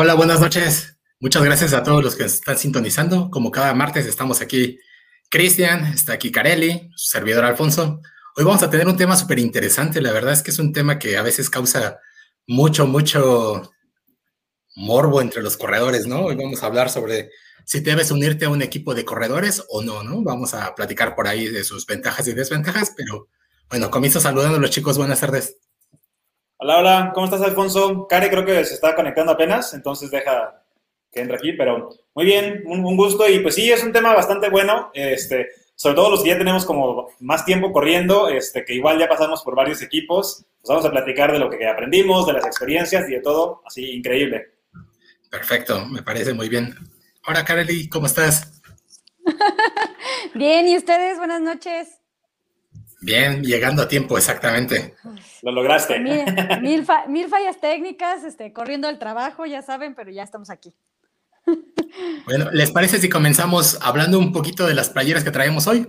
Hola, buenas noches. Muchas gracias a todos los que están sintonizando. Como cada martes estamos aquí Cristian, está aquí Carelli, su servidor Alfonso. Hoy vamos a tener un tema súper interesante. La verdad es que es un tema que a veces causa mucho, mucho morbo entre los corredores, ¿no? Hoy vamos a hablar sobre si debes unirte a un equipo de corredores o no, ¿no? Vamos a platicar por ahí de sus ventajas y desventajas, pero bueno, comienzo saludando a los chicos. Buenas tardes. Hola, hola, ¿cómo estás, Alfonso? Care creo que se está conectando apenas, entonces deja que entre aquí, pero muy bien, un, gusto y pues sí, es un tema bastante bueno, este, sobre todo los que ya tenemos como más tiempo corriendo, este, que igual ya pasamos por varios equipos, pues vamos a platicar de lo que aprendimos, de las experiencias y de todo, así increíble. Perfecto, me parece muy bien. Hola, Kareli, ¿cómo estás? bien, ¿y ustedes? Buenas noches. Bien, llegando a tiempo, exactamente. Lo lograste. Mil, fallas técnicas, este, corriendo el trabajo, ya saben, pero ya estamos aquí. Bueno, ¿les parece si comenzamos hablando un poquito de las playeras que traemos hoy?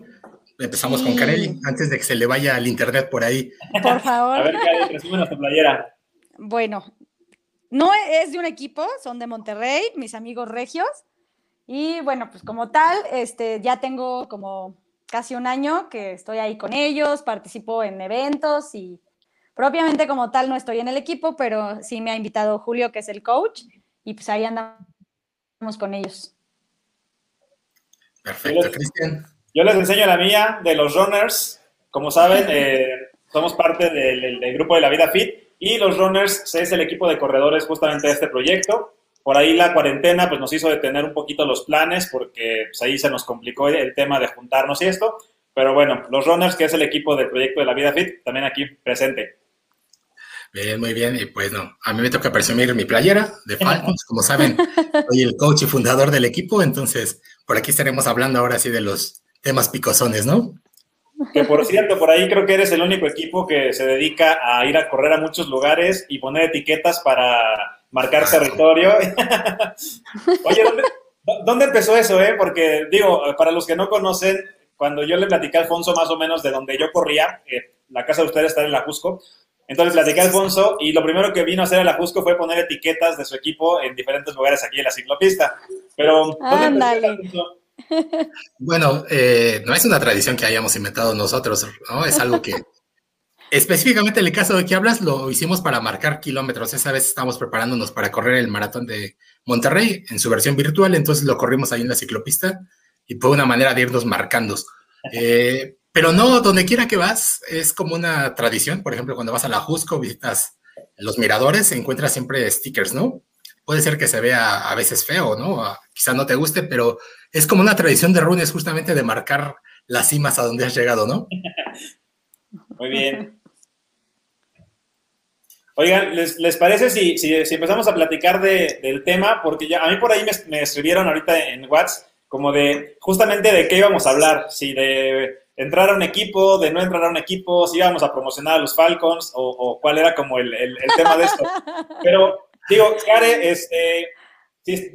Empezamos con Kareli, antes de que se le vaya al internet por ahí. Por favor. A ver, Kareli, resúmenos tu playera. Bueno, no es de un equipo, son de Monterrey, mis amigos regios. Y bueno, pues como tal, este, ya tengo como casi un año que estoy ahí con ellos, participo en eventos y propiamente como tal no estoy en el equipo, pero sí me ha invitado Julio, que es el coach, y pues ahí andamos con ellos. Perfecto, Cristian. Yo les enseño la mía de los runners. Como saben, eh, somos parte del, del, grupo de la vida fit y los runners es el equipo de corredores justamente de este proyecto. Por ahí la cuarentena pues nos hizo detener un poquito los planes porque pues, ahí se nos complicó el tema de juntarnos y esto. Pero bueno, los runners, que es el equipo del proyecto de la vida fit, también aquí presente. Bien, muy bien. Y pues no, a mí me toca presumir mi playera de Falcons. Como saben, soy el coach y fundador del equipo, entonces por aquí estaremos hablando ahora sí de los temas picosones, ¿no? Que por cierto, por ahí creo que eres el único equipo que se dedica a ir a correr a muchos lugares y poner etiquetas para marcar territorio. Oye, ¿dónde, empezó eso, eh? Porque, digo, para los que no conocen, cuando yo le platicé a Alfonso más o menos de donde yo corría, eh, la casa de ustedes está en la Jusco, entonces platicé a Alfonso y lo primero que vino a hacer a la Jusco fue poner etiquetas de su equipo en diferentes lugares aquí en la ciclopista. Pero, Ándale. Bueno, eh, no es una tradición que hayamos inventado nosotros, ¿no? Es algo que Específicamente en el caso de que hablas, lo hicimos para marcar kilómetros. Esa vez estábamos preparándonos para correr el maratón de Monterrey en su versión virtual, entonces lo corrimos ahí en la ciclopista y fue una manera de irnos marcando. Eh, pero no, donde quiera que vas, es como una tradición. Por ejemplo, cuando vas a la Jusco, visitas los miradores, encuentras siempre stickers, ¿no? Puede ser que se vea a veces feo, ¿no? Quizá no te guste, pero es como una tradición de runes justamente de marcar las cimas a donde has llegado, ¿no? Muy bien. Oigan, ¿les, parece si, si, empezamos a platicar del tema? Porque ya a mí por ahí me, escribieron ahorita en WhatsApp como de justamente de qué íbamos a hablar, si de entrar a un equipo, de no entrar a un equipo, si íbamos a promocionar a los Falcons o, cuál era como el, tema de esto. Pero digo, Care, este,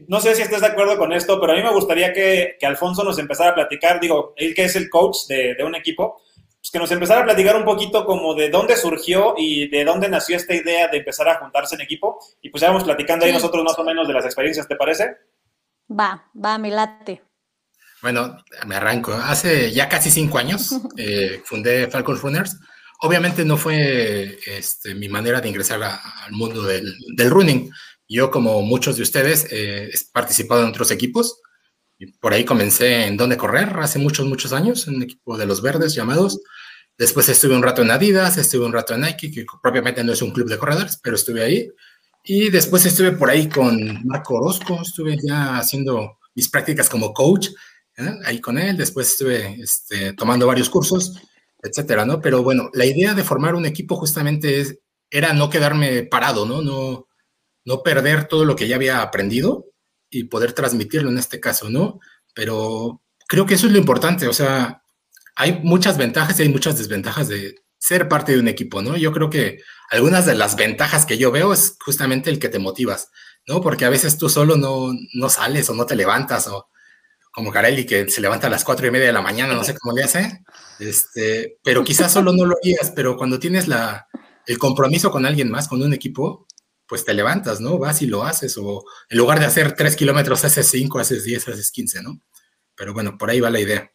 no sé si estás de acuerdo con esto, pero a mí me gustaría que, Alfonso nos empezara a platicar, digo, él que es el coach de, de un equipo, pues, que nos empezara a platicar un poquito como de dónde surgió y de dónde nació esta idea de empezar a juntarse en equipo. Y pues ya vamos platicando ahí nosotros más o menos de las experiencias, ¿te parece? Va, va, me late. Bueno, me arranco. Hace ya casi cinco años eh, fundé Falcon Runners. Obviamente no fue este, mi manera de ingresar al mundo del, running. Yo, como muchos de ustedes, eh, he participado en otros equipos. Y por ahí comencé en Dónde Correr hace muchos, muchos años, en un equipo de los verdes llamados. Después estuve un rato en Adidas, estuve un rato en Nike, que propiamente no es un club de corredores, pero estuve ahí. Y después estuve por ahí con Marco Orozco, estuve ya haciendo mis prácticas como coach, ¿eh? ahí con él. Después estuve este, tomando varios cursos, etcétera, ¿no? Pero bueno, la idea de formar un equipo justamente es, era no quedarme parado, ¿no? No, no perder todo lo que ya había aprendido y poder transmitirlo en este caso, ¿no? Pero creo que eso es lo importante, o sea, hay muchas ventajas y hay muchas desventajas de ser parte de un equipo, ¿no? Yo creo que algunas de las ventajas que yo veo es justamente el que te motivas, ¿no? Porque a veces tú solo no, no sales o no te levantas o como Carelli que se levanta a las cuatro y media de la mañana, no sé cómo le hace, este, pero quizás solo no lo harías, pero cuando tienes la, el compromiso con alguien más, con un equipo, pues te levantas, ¿no? Vas y lo haces, o en lugar de hacer 3 kilómetros, haces 5, haces 10, haces 15, ¿no? Pero bueno, por ahí va la idea.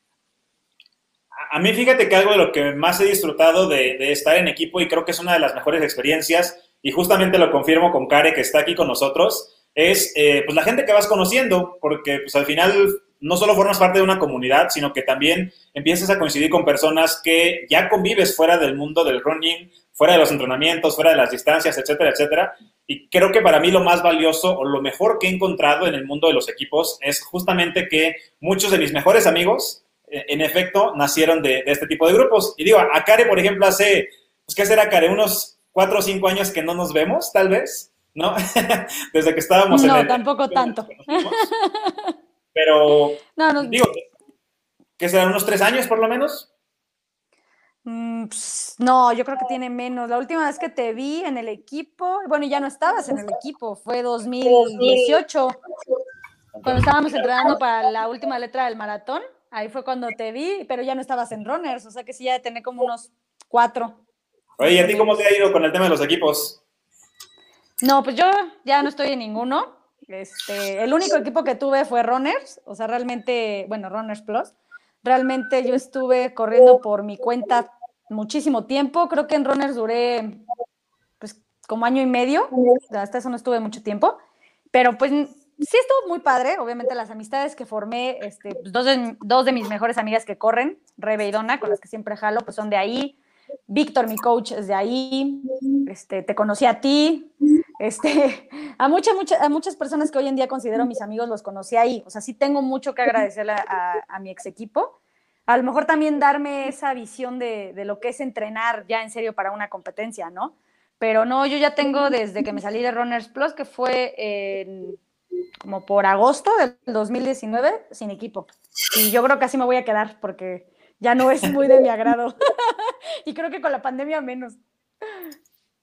A mí fíjate que algo de lo que más he disfrutado de, estar en equipo y creo que es una de las mejores experiencias, y justamente lo confirmo con Kare que está aquí con nosotros, es eh, pues la gente que vas conociendo, porque pues al final no solo formas parte de una comunidad, sino que también empiezas a coincidir con personas que ya convives fuera del mundo del running, fuera de los entrenamientos, fuera de las distancias, etcétera, etcétera. Y creo que para mí lo más valioso o lo mejor que he encontrado en el mundo de los equipos es justamente que muchos de mis mejores amigos, en efecto, nacieron de, este tipo de grupos. Y digo, a Care, por ejemplo, hace, pues, ¿qué será, Care? Unos cuatro o cinco años que no nos vemos, tal vez, ¿no? Desde que estábamos en el... No, tampoco tanto. Pero, no, digo, ¿qué serán unos tres años por lo menos? Mm, no, yo creo que tiene menos. La última vez que te vi en el equipo, bueno, ya no estabas en el equipo, fue 2018, cuando estábamos entrenando para la última letra del maratón. Ahí fue cuando te vi, pero ya no estabas en runners, o sea que sí, ya tener como unos cuatro. Oye, ¿y a ti cómo te ha ido con el tema de los equipos? No, pues yo ya no estoy en ninguno. Este, el único equipo que tuve fue Runners, o sea, realmente, bueno, Runners Plus. Realmente yo estuve corriendo por mi cuenta muchísimo tiempo. Creo que en Runners duré pues como año y medio. Hasta eso no estuve mucho tiempo. Pero pues sí estuvo muy padre. Obviamente las amistades que formé, este, pues, dos, de, mis mejores amigas que corren, Rebe y Donna, con las que siempre jalo, pues son de ahí. Víctor, mi coach, es de ahí. Este, te conocí a ti. Este, a, mucha, mucha, a muchas personas que hoy en día considero mis amigos los conocí ahí. O sea, sí tengo mucho que agradecerle a, mi ex equipo. A lo mejor también darme esa visión de, de, lo que es entrenar ya en serio para una competencia, ¿no? Pero no, yo ya tengo desde que me salí de Runners Plus, que fue en, como por agosto del 2019, sin equipo. Y yo creo que así me voy a quedar porque ya no es muy de mi agrado. y creo que con la pandemia menos.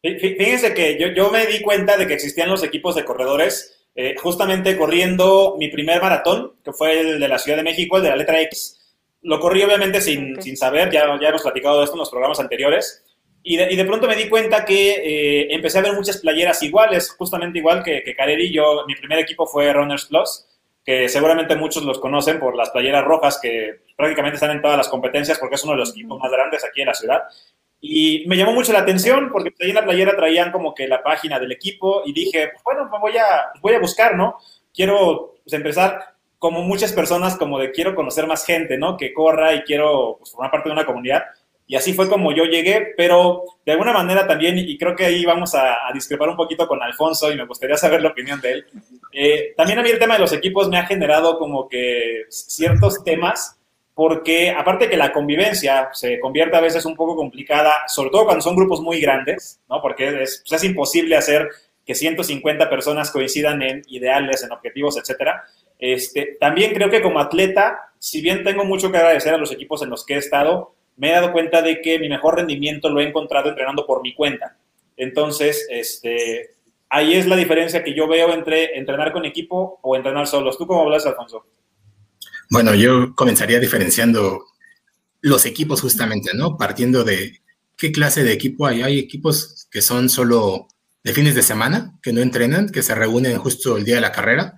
Fíjense que yo, yo, me di cuenta de que existían los equipos de corredores, eh, justamente corriendo mi primer maratón, que fue el de la Ciudad de México, el de la letra X. Lo corrí obviamente sin, sin saber, ya, ya hemos platicado de esto en los programas anteriores. Y de, y de pronto me di cuenta que eh, empecé a ver muchas playeras iguales, justamente igual que, que Careri. Yo, mi primer equipo fue Runners Plus, que seguramente muchos los conocen por las playeras rojas que prácticamente están en todas las competencias porque es uno de los equipos más grandes aquí en la ciudad. Y me llamó mucho la atención porque ahí en la playera traían como que la página del equipo y dije, pues bueno, pues voy a, voy a buscar, ¿no? Quiero pues, empezar como muchas personas, como de quiero conocer más gente, ¿no? Que corra y quiero pues, formar parte de una comunidad. Y así fue como yo llegué, pero de alguna manera también, y creo que ahí vamos a, discrepar un poquito con Alfonso y me gustaría saber la opinión de él. Eh, también a mí el tema de los equipos me ha generado como que ciertos temas porque aparte que la convivencia se convierte a veces un poco complicada, sobre todo cuando son grupos muy grandes, ¿no? Porque es, pues, es imposible hacer que 150 personas coincidan en ideales, en objetivos, etcétera. Este, también creo que como atleta, si bien tengo mucho que agradecer a los equipos en los que he estado, me he dado cuenta de que mi mejor rendimiento lo he encontrado entrenando por mi cuenta. Entonces, este, ahí es la diferencia que yo veo entre entrenar con equipo o entrenar solos. ¿Tú cómo hablas, Alfonso? Bueno, yo comenzaría diferenciando los equipos justamente, ¿no? Partiendo de qué clase de equipo hay. Hay equipos que son solo de fines de semana, que no entrenan, que se reúnen justo el día de la carrera.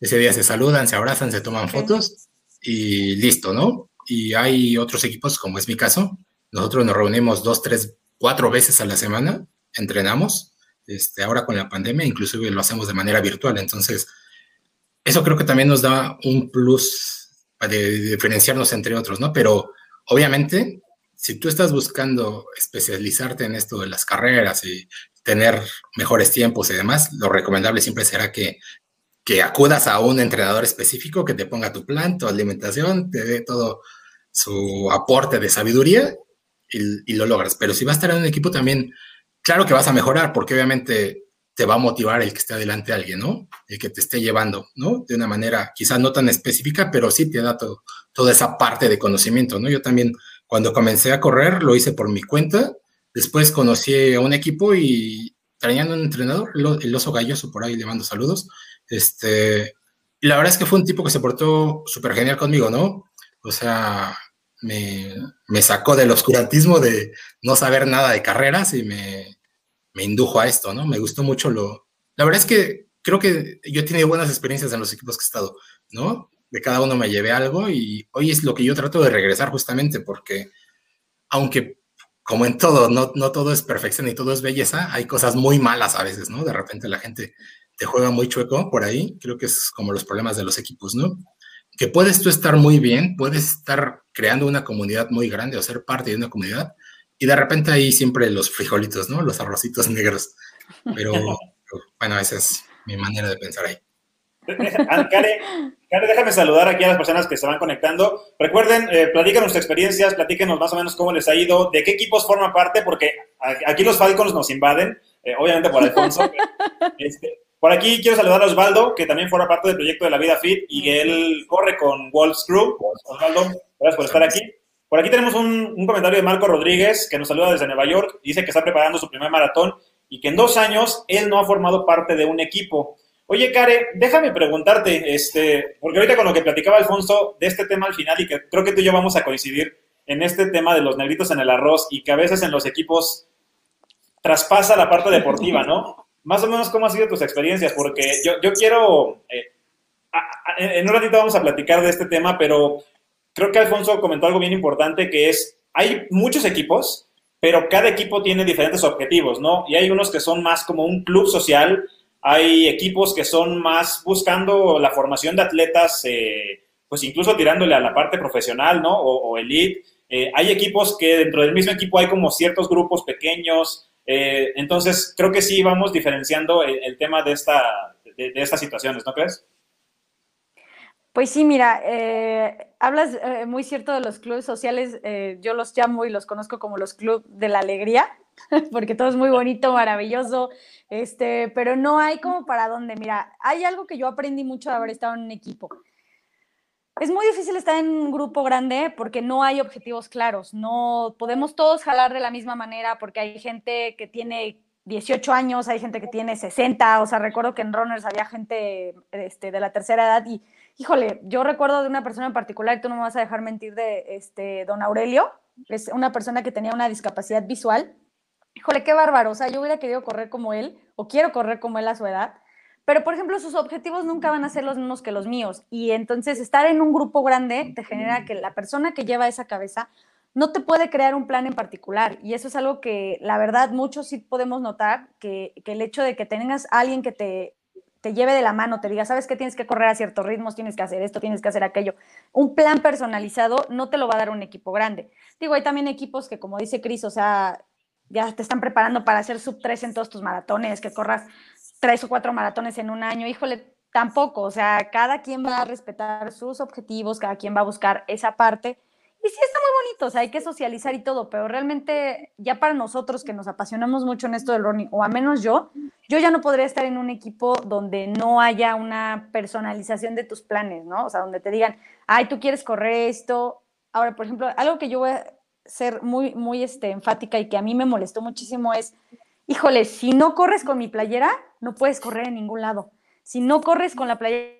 Ese día se saludan, se abrazan, se toman fotos y listo, ¿no? Y hay otros equipos, como es mi caso, nosotros nos reunimos dos, tres, cuatro veces a la semana, entrenamos. Este, ahora con la pandemia, inclusive lo hacemos de manera virtual. Entonces, eso creo que también nos da un plus de diferenciarnos entre otros, ¿no? Pero obviamente, si tú estás buscando especializarte en esto de las carreras y tener mejores tiempos y demás, lo recomendable siempre será que, que acudas a un entrenador específico que te ponga tu plan, tu alimentación, te dé todo su aporte de sabiduría y, lo logras. Pero si vas a estar en un equipo también, claro que vas a mejorar, porque obviamente te va a motivar el que esté adelante alguien, ¿no? El que te esté llevando, ¿no? De una manera quizás no tan específica, pero sí te da todo, toda esa parte de conocimiento, ¿no? Yo también cuando comencé a correr lo hice por mi cuenta, después conocí a un equipo y traían un entrenador, el oso galloso por ahí le mando saludos, este, la verdad es que fue un tipo que se portó súper genial conmigo, ¿no? O sea, me, sacó del oscurantismo de no saber nada de carreras y me, me indujo a esto, ¿no? Me gustó mucho lo, la verdad es que creo que yo he tenido buenas experiencias en los equipos que he estado, ¿no? De cada uno me llevé algo y hoy es lo que yo trato de regresar justamente porque aunque como en todo, no, no todo es perfección y todo es belleza, hay cosas muy malas a veces, ¿no? De repente la gente te juega muy chueco por ahí, creo que es como los problemas de los equipos, ¿no? Que puedes tú estar muy bien, puedes estar creando una comunidad muy grande o ser parte de una comunidad y de repente hay siempre los frijolitos, ¿no? Los arrocitos negros. Pero bueno, esa es mi manera de pensar ahí. Karen, déjame saludar aquí a las personas que se van conectando. Recuerden, eh, platícanos sus experiencias, platíquenos más o menos cómo les ha ido, de qué equipos forman parte, porque aquí los Falcons nos invaden, eh, obviamente por Alfonso. este, por aquí quiero saludar a Osvaldo, que también forma parte del proyecto de la Vida Fit y que él corre con Wolves Crew. Osvaldo, gracias por estar aquí. Por aquí tenemos un, un, comentario de Marco Rodríguez, que nos saluda desde Nueva York. Dice que está preparando su primer maratón y que en dos años él no ha formado parte de un equipo. Oye, Care, déjame preguntarte, este, porque ahorita con lo que platicaba Alfonso de este tema al final, y que creo que tú y yo vamos a coincidir en este tema de los negritos en el arroz y que a veces en los equipos traspasa la parte deportiva, ¿no? Más o menos, ¿cómo han sido tus experiencias? Porque yo, yo quiero, eh, en un ratito vamos a platicar de este tema, pero creo que Alfonso comentó algo bien importante, que es, hay muchos equipos, pero cada equipo tiene diferentes objetivos, ¿no? Y hay unos que son más como un club social, hay equipos que son más buscando la formación de atletas, eh, pues incluso tirándole a la parte profesional, ¿no? O, elite. Eh, hay equipos que dentro del mismo equipo hay como ciertos grupos pequeños. Eh, entonces, creo que sí vamos diferenciando el, tema de, esta, de, estas situaciones, ¿no crees? Pues sí, mira, hablas muy cierto de los clubes sociales, yo los llamo y los conozco como los clubes de la alegría, porque todo es muy bonito, maravilloso, este, pero no hay como para dónde. Mira, hay algo que yo aprendí mucho de haber estado en un equipo. Es muy difícil estar en un grupo grande porque no hay objetivos claros. No podemos todos jalar de la misma manera porque hay gente que tiene 18 años, hay gente que tiene 60. O sea, recuerdo que en Runners había gente este, de la tercera edad y, híjole, yo recuerdo de una persona en particular, y tú no me vas a dejar mentir, de este, don Aurelio. Es una persona que tenía una discapacidad visual híjole, qué bárbaro, o sea, yo hubiera querido correr como él, o quiero correr como él a su edad, pero por ejemplo, sus objetivos nunca van a ser los mismos que los míos, y entonces estar en un grupo grande te genera que la persona que lleva esa cabeza no te puede crear un plan en particular, y eso es algo que la verdad muchos sí podemos notar, que, el hecho de que tengas a alguien que te te lleve de la mano, te diga, sabes que tienes que correr a ciertos ritmos, tienes que hacer esto, tienes que hacer aquello. Un plan personalizado no te lo va a dar un equipo grande. Digo, hay también equipos que, como dice Cris, o sea, ya te están preparando para hacer sub 3 en todos tus maratones, que corras tres o cuatro maratones en un año, híjole, tampoco, o sea, cada quien va a respetar sus objetivos, cada quien va a buscar esa parte. Y sí está muy bonito, o sea, hay que socializar y todo, pero realmente ya para nosotros que nos apasionamos mucho en esto del running, o a menos yo, yo ya no podría estar en un equipo donde no haya una personalización de tus planes, ¿no? O sea, donde te digan, ay, tú quieres correr esto. Ahora, por ejemplo, algo que yo voy a, ser muy, muy este, enfática y que a mí me molestó muchísimo es, híjole, si no corres con mi playera, no puedes correr en ningún lado. Si no corres con la playera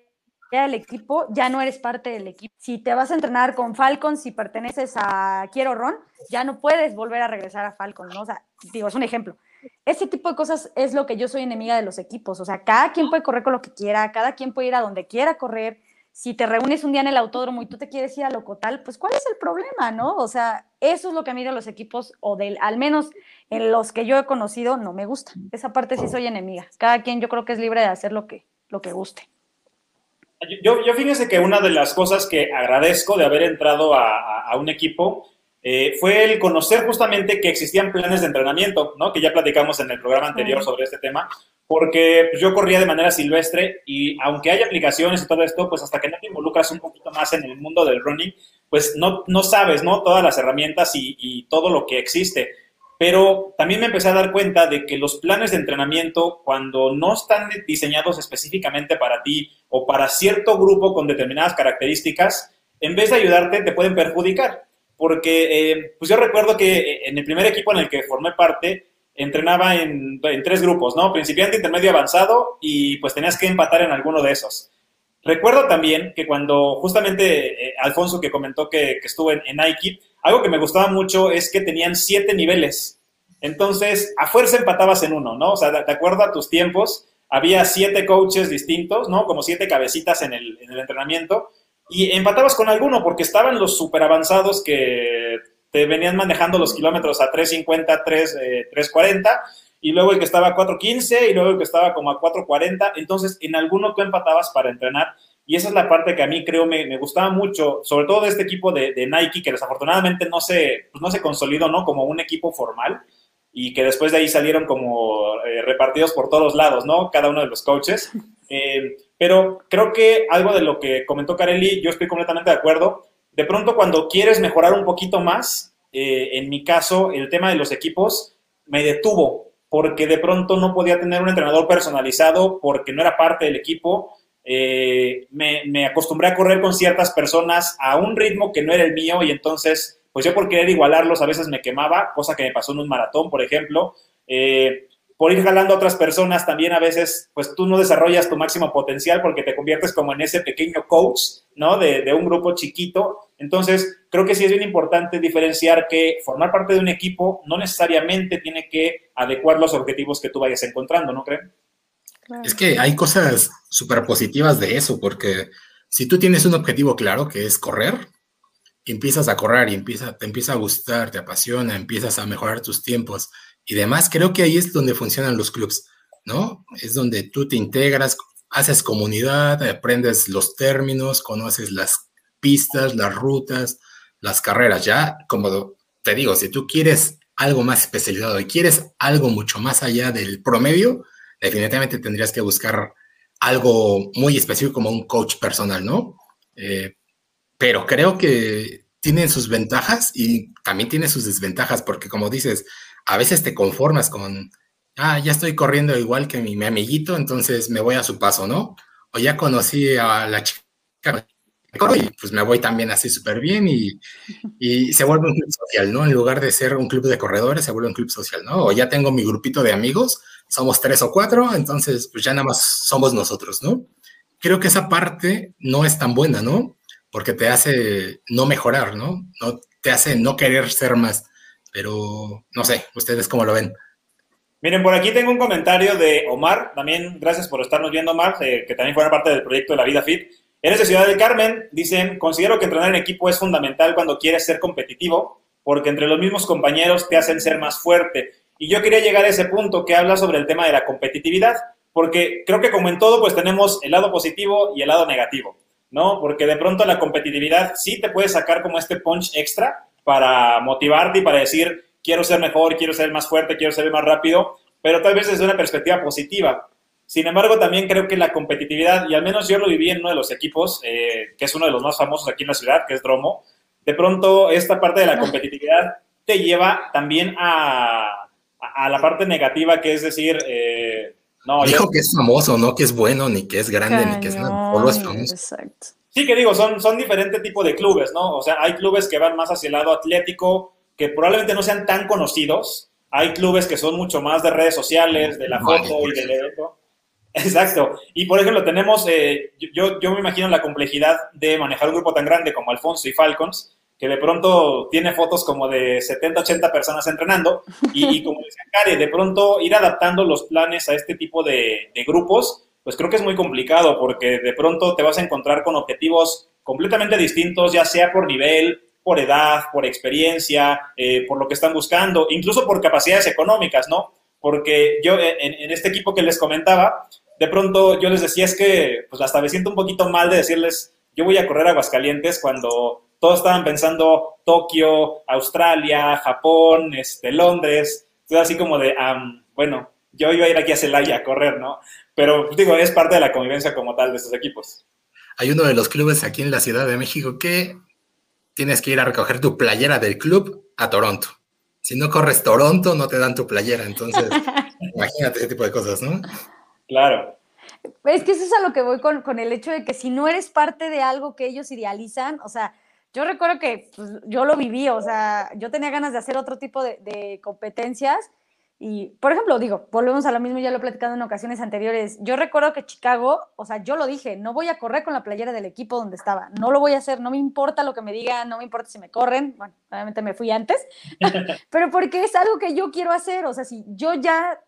del equipo, ya no eres parte del equipo. Si te vas a entrenar con Falcon, si perteneces a Quiero Ron, ya no puedes volver a regresar a Falcon, ¿no? O sea, digo, es un ejemplo. Ese tipo de cosas es lo que yo soy enemiga de los equipos. O sea, cada quien puede correr con lo que quiera, cada quien puede ir a donde quiera correr si te reúnes un día en el autódromo y tú te quieres ir a Locotal, pues ¿cuál es el problema, no? O sea, eso es lo que a mí de los equipos, o del, al menos en los que yo he conocido, no me gusta. Esa parte sí soy enemiga. Cada quien yo creo que es libre de hacer lo que, lo que guste. Yo, yo fíjese que una de las cosas que agradezco de haber entrado a, un equipo eh, fue el conocer justamente que existían planes de entrenamiento, ¿no? Que ya platicamos en el programa anterior sobre este tema, porque pues, yo corría de manera silvestre y aunque hay aplicaciones y todo esto, pues hasta que no te involucras un poquito más en el mundo del running, pues no, no sabes, ¿no? Todas las herramientas y, todo lo que existe. Pero también me empecé a dar cuenta de que los planes de entrenamiento, cuando no están diseñados específicamente para ti o para cierto grupo con determinadas características, en vez de ayudarte, te pueden perjudicar. Porque eh, pues yo recuerdo que eh, en el primer equipo en el que formé parte, entrenaba en, tres grupos, ¿no? Principiante, intermedio, avanzado y pues tenías que empatar en alguno de esos. Recuerdo también que cuando justamente eh, Alfonso que comentó que, estuvo en, Nike, algo que me gustaba mucho es que tenían siete niveles. Entonces, a fuerza empatabas en uno, ¿no? O sea, de, acuerdo a tus tiempos, había siete coaches distintos, ¿no? Como siete cabecitas en el, en el entrenamiento, y empatabas con alguno porque estaban los super avanzados que te venían manejando los kilómetros a 3.50, 3, 3.40, y luego el que estaba a 4.15 y luego el que estaba como a 4.40, entonces en alguno tú empatabas para entrenar y esa es la parte que a mí creo me, me gustaba mucho, sobre todo de este equipo de, de Nike, que desafortunadamente no se, pues no se consolidó ¿no? como un equipo formal y que después de ahí salieron como eh, repartidos por todos lados, ¿no? Cada uno de los coaches. Eh, pero creo que algo de lo que comentó Kareli, yo estoy completamente de acuerdo. De pronto, cuando quieres mejorar un poquito más, eh, en mi caso, el tema de los equipos me detuvo, porque de pronto no podía tener un entrenador personalizado porque no era parte del equipo eh, me, acostumbré a correr con ciertas personas a un ritmo que no era el mío y entonces, pues yo por querer igualarlos a veces me quemaba, cosa que me pasó en un maratón, por ejemplo. Eh, por ir jalando a otras personas también a veces, pues tú no desarrollas tu máximo potencial porque te conviertes como en ese pequeño coach, ¿no? De, de un grupo chiquito. Entonces, creo que sí es bien importante diferenciar que formar parte de un equipo no necesariamente tiene que adecuar los objetivos que tú vayas encontrando, ¿no creen? Es que hay cosas súper positivas de eso, porque si tú tienes un objetivo claro, que es correr, empiezas a correr y empieza, te empieza a gustar, te apasiona, empiezas a mejorar tus tiempos y demás, creo que ahí es donde funcionan los clubs, ¿no? Es donde tú te integras, haces comunidad, aprendes los términos, conoces las pistas, las rutas, las carreras. Ya, como te digo, si tú quieres algo más especializado y quieres algo mucho más allá del promedio, definitivamente tendrías que buscar algo muy específico como un coach personal, ¿no? Eh, pero creo que tienen sus ventajas y también tiene sus desventajas, porque como dices, a veces te conformas con, ah, ya estoy corriendo igual que mi, amiguito, entonces me voy a su paso, ¿no? O ya conocí a la chica y pues me voy también así súper bien y, y, se vuelve un club social, ¿no? En lugar de ser un club de corredores, se vuelve un club social, ¿no? O ya tengo mi grupito de amigos, somos tres o cuatro, entonces pues ya nada más somos nosotros, ¿no? Creo que esa parte no es tan buena, ¿no? Porque te hace no mejorar, ¿no? no te hace no querer ser más, pero no sé, ustedes cómo lo ven. Miren, por aquí tengo un comentario de Omar, también gracias por estarnos viendo, Omar, eh, que también fue parte del proyecto de la vida fit. Eres de Ciudad del Carmen, dicen, considero que entrenar en equipo es fundamental cuando quieres ser competitivo, porque entre los mismos compañeros te hacen ser más fuerte. Y yo quería llegar a ese punto que habla sobre el tema de la competitividad, porque creo que como en todo, pues tenemos el lado positivo y el lado negativo, ¿no? Porque de pronto la competitividad sí te puede sacar como este punch extra para motivarte y para decir, quiero ser mejor, quiero ser más fuerte, quiero ser más rápido, pero tal vez desde una perspectiva positiva. Sin embargo, también creo que la competitividad, y al menos yo lo viví en uno de los equipos, eh, que es uno de los más famosos aquí en la ciudad, que es Dromo, de pronto esta parte de la competitividad te lleva también a, a la parte negativa, que es decir, eh, no. Dijo que es famoso, no que es bueno, ni que es grande, ni que es nada, solo es famoso. Exacto. Sí, que digo, son, son diferentes tipos de clubes, ¿no? O sea, hay clubes que van más hacia el lado atlético, que probablemente no sean tan conocidos. Hay clubes que son mucho más de redes sociales, de la foto y del evento. Exacto. Y por ejemplo, tenemos, eh, yo, yo me imagino la complejidad de manejar un grupo tan grande como Alfonso y Falcons, que de pronto tiene fotos como de 70, 80 personas entrenando y, como decía Kari, de pronto ir adaptando los planes a este tipo de, grupos, pues creo que es muy complicado porque de pronto te vas a encontrar con objetivos completamente distintos, ya sea por nivel, por edad, por experiencia, eh, por lo que están buscando, incluso por capacidades económicas, ¿no? Porque yo en, en, este equipo que les comentaba, de pronto yo les decía es que pues hasta me siento un poquito mal de decirles, yo voy a correr a Aguascalientes cuando todos estaban pensando Tokio, Australia, Japón, este, Londres, todo así como de, bueno, yo iba a ir aquí a Celaya a correr, ¿no? Pero digo, es parte de la convivencia como tal de estos equipos. Hay uno de los clubes aquí en la Ciudad de México que tienes que ir a recoger tu playera del club a Toronto. Si no corres Toronto, no te dan tu playera. Entonces, imagínate ese tipo de cosas, ¿no? Claro. Es que eso es a lo que voy con, con, el hecho de que si no eres parte de algo que ellos idealizan, o sea, yo recuerdo que pues, yo lo viví, o sea, yo tenía ganas de hacer otro tipo de, competencias y, por ejemplo, digo, volvemos a lo mismo, ya lo he platicado en ocasiones anteriores, yo recuerdo que Chicago, o sea, yo lo dije, no voy a correr con la playera del equipo donde estaba, no lo voy a hacer, no me importa lo que me digan, no me importa si me corren, bueno, obviamente me fui antes, pero porque es algo que yo quiero hacer, o sea, si yo ya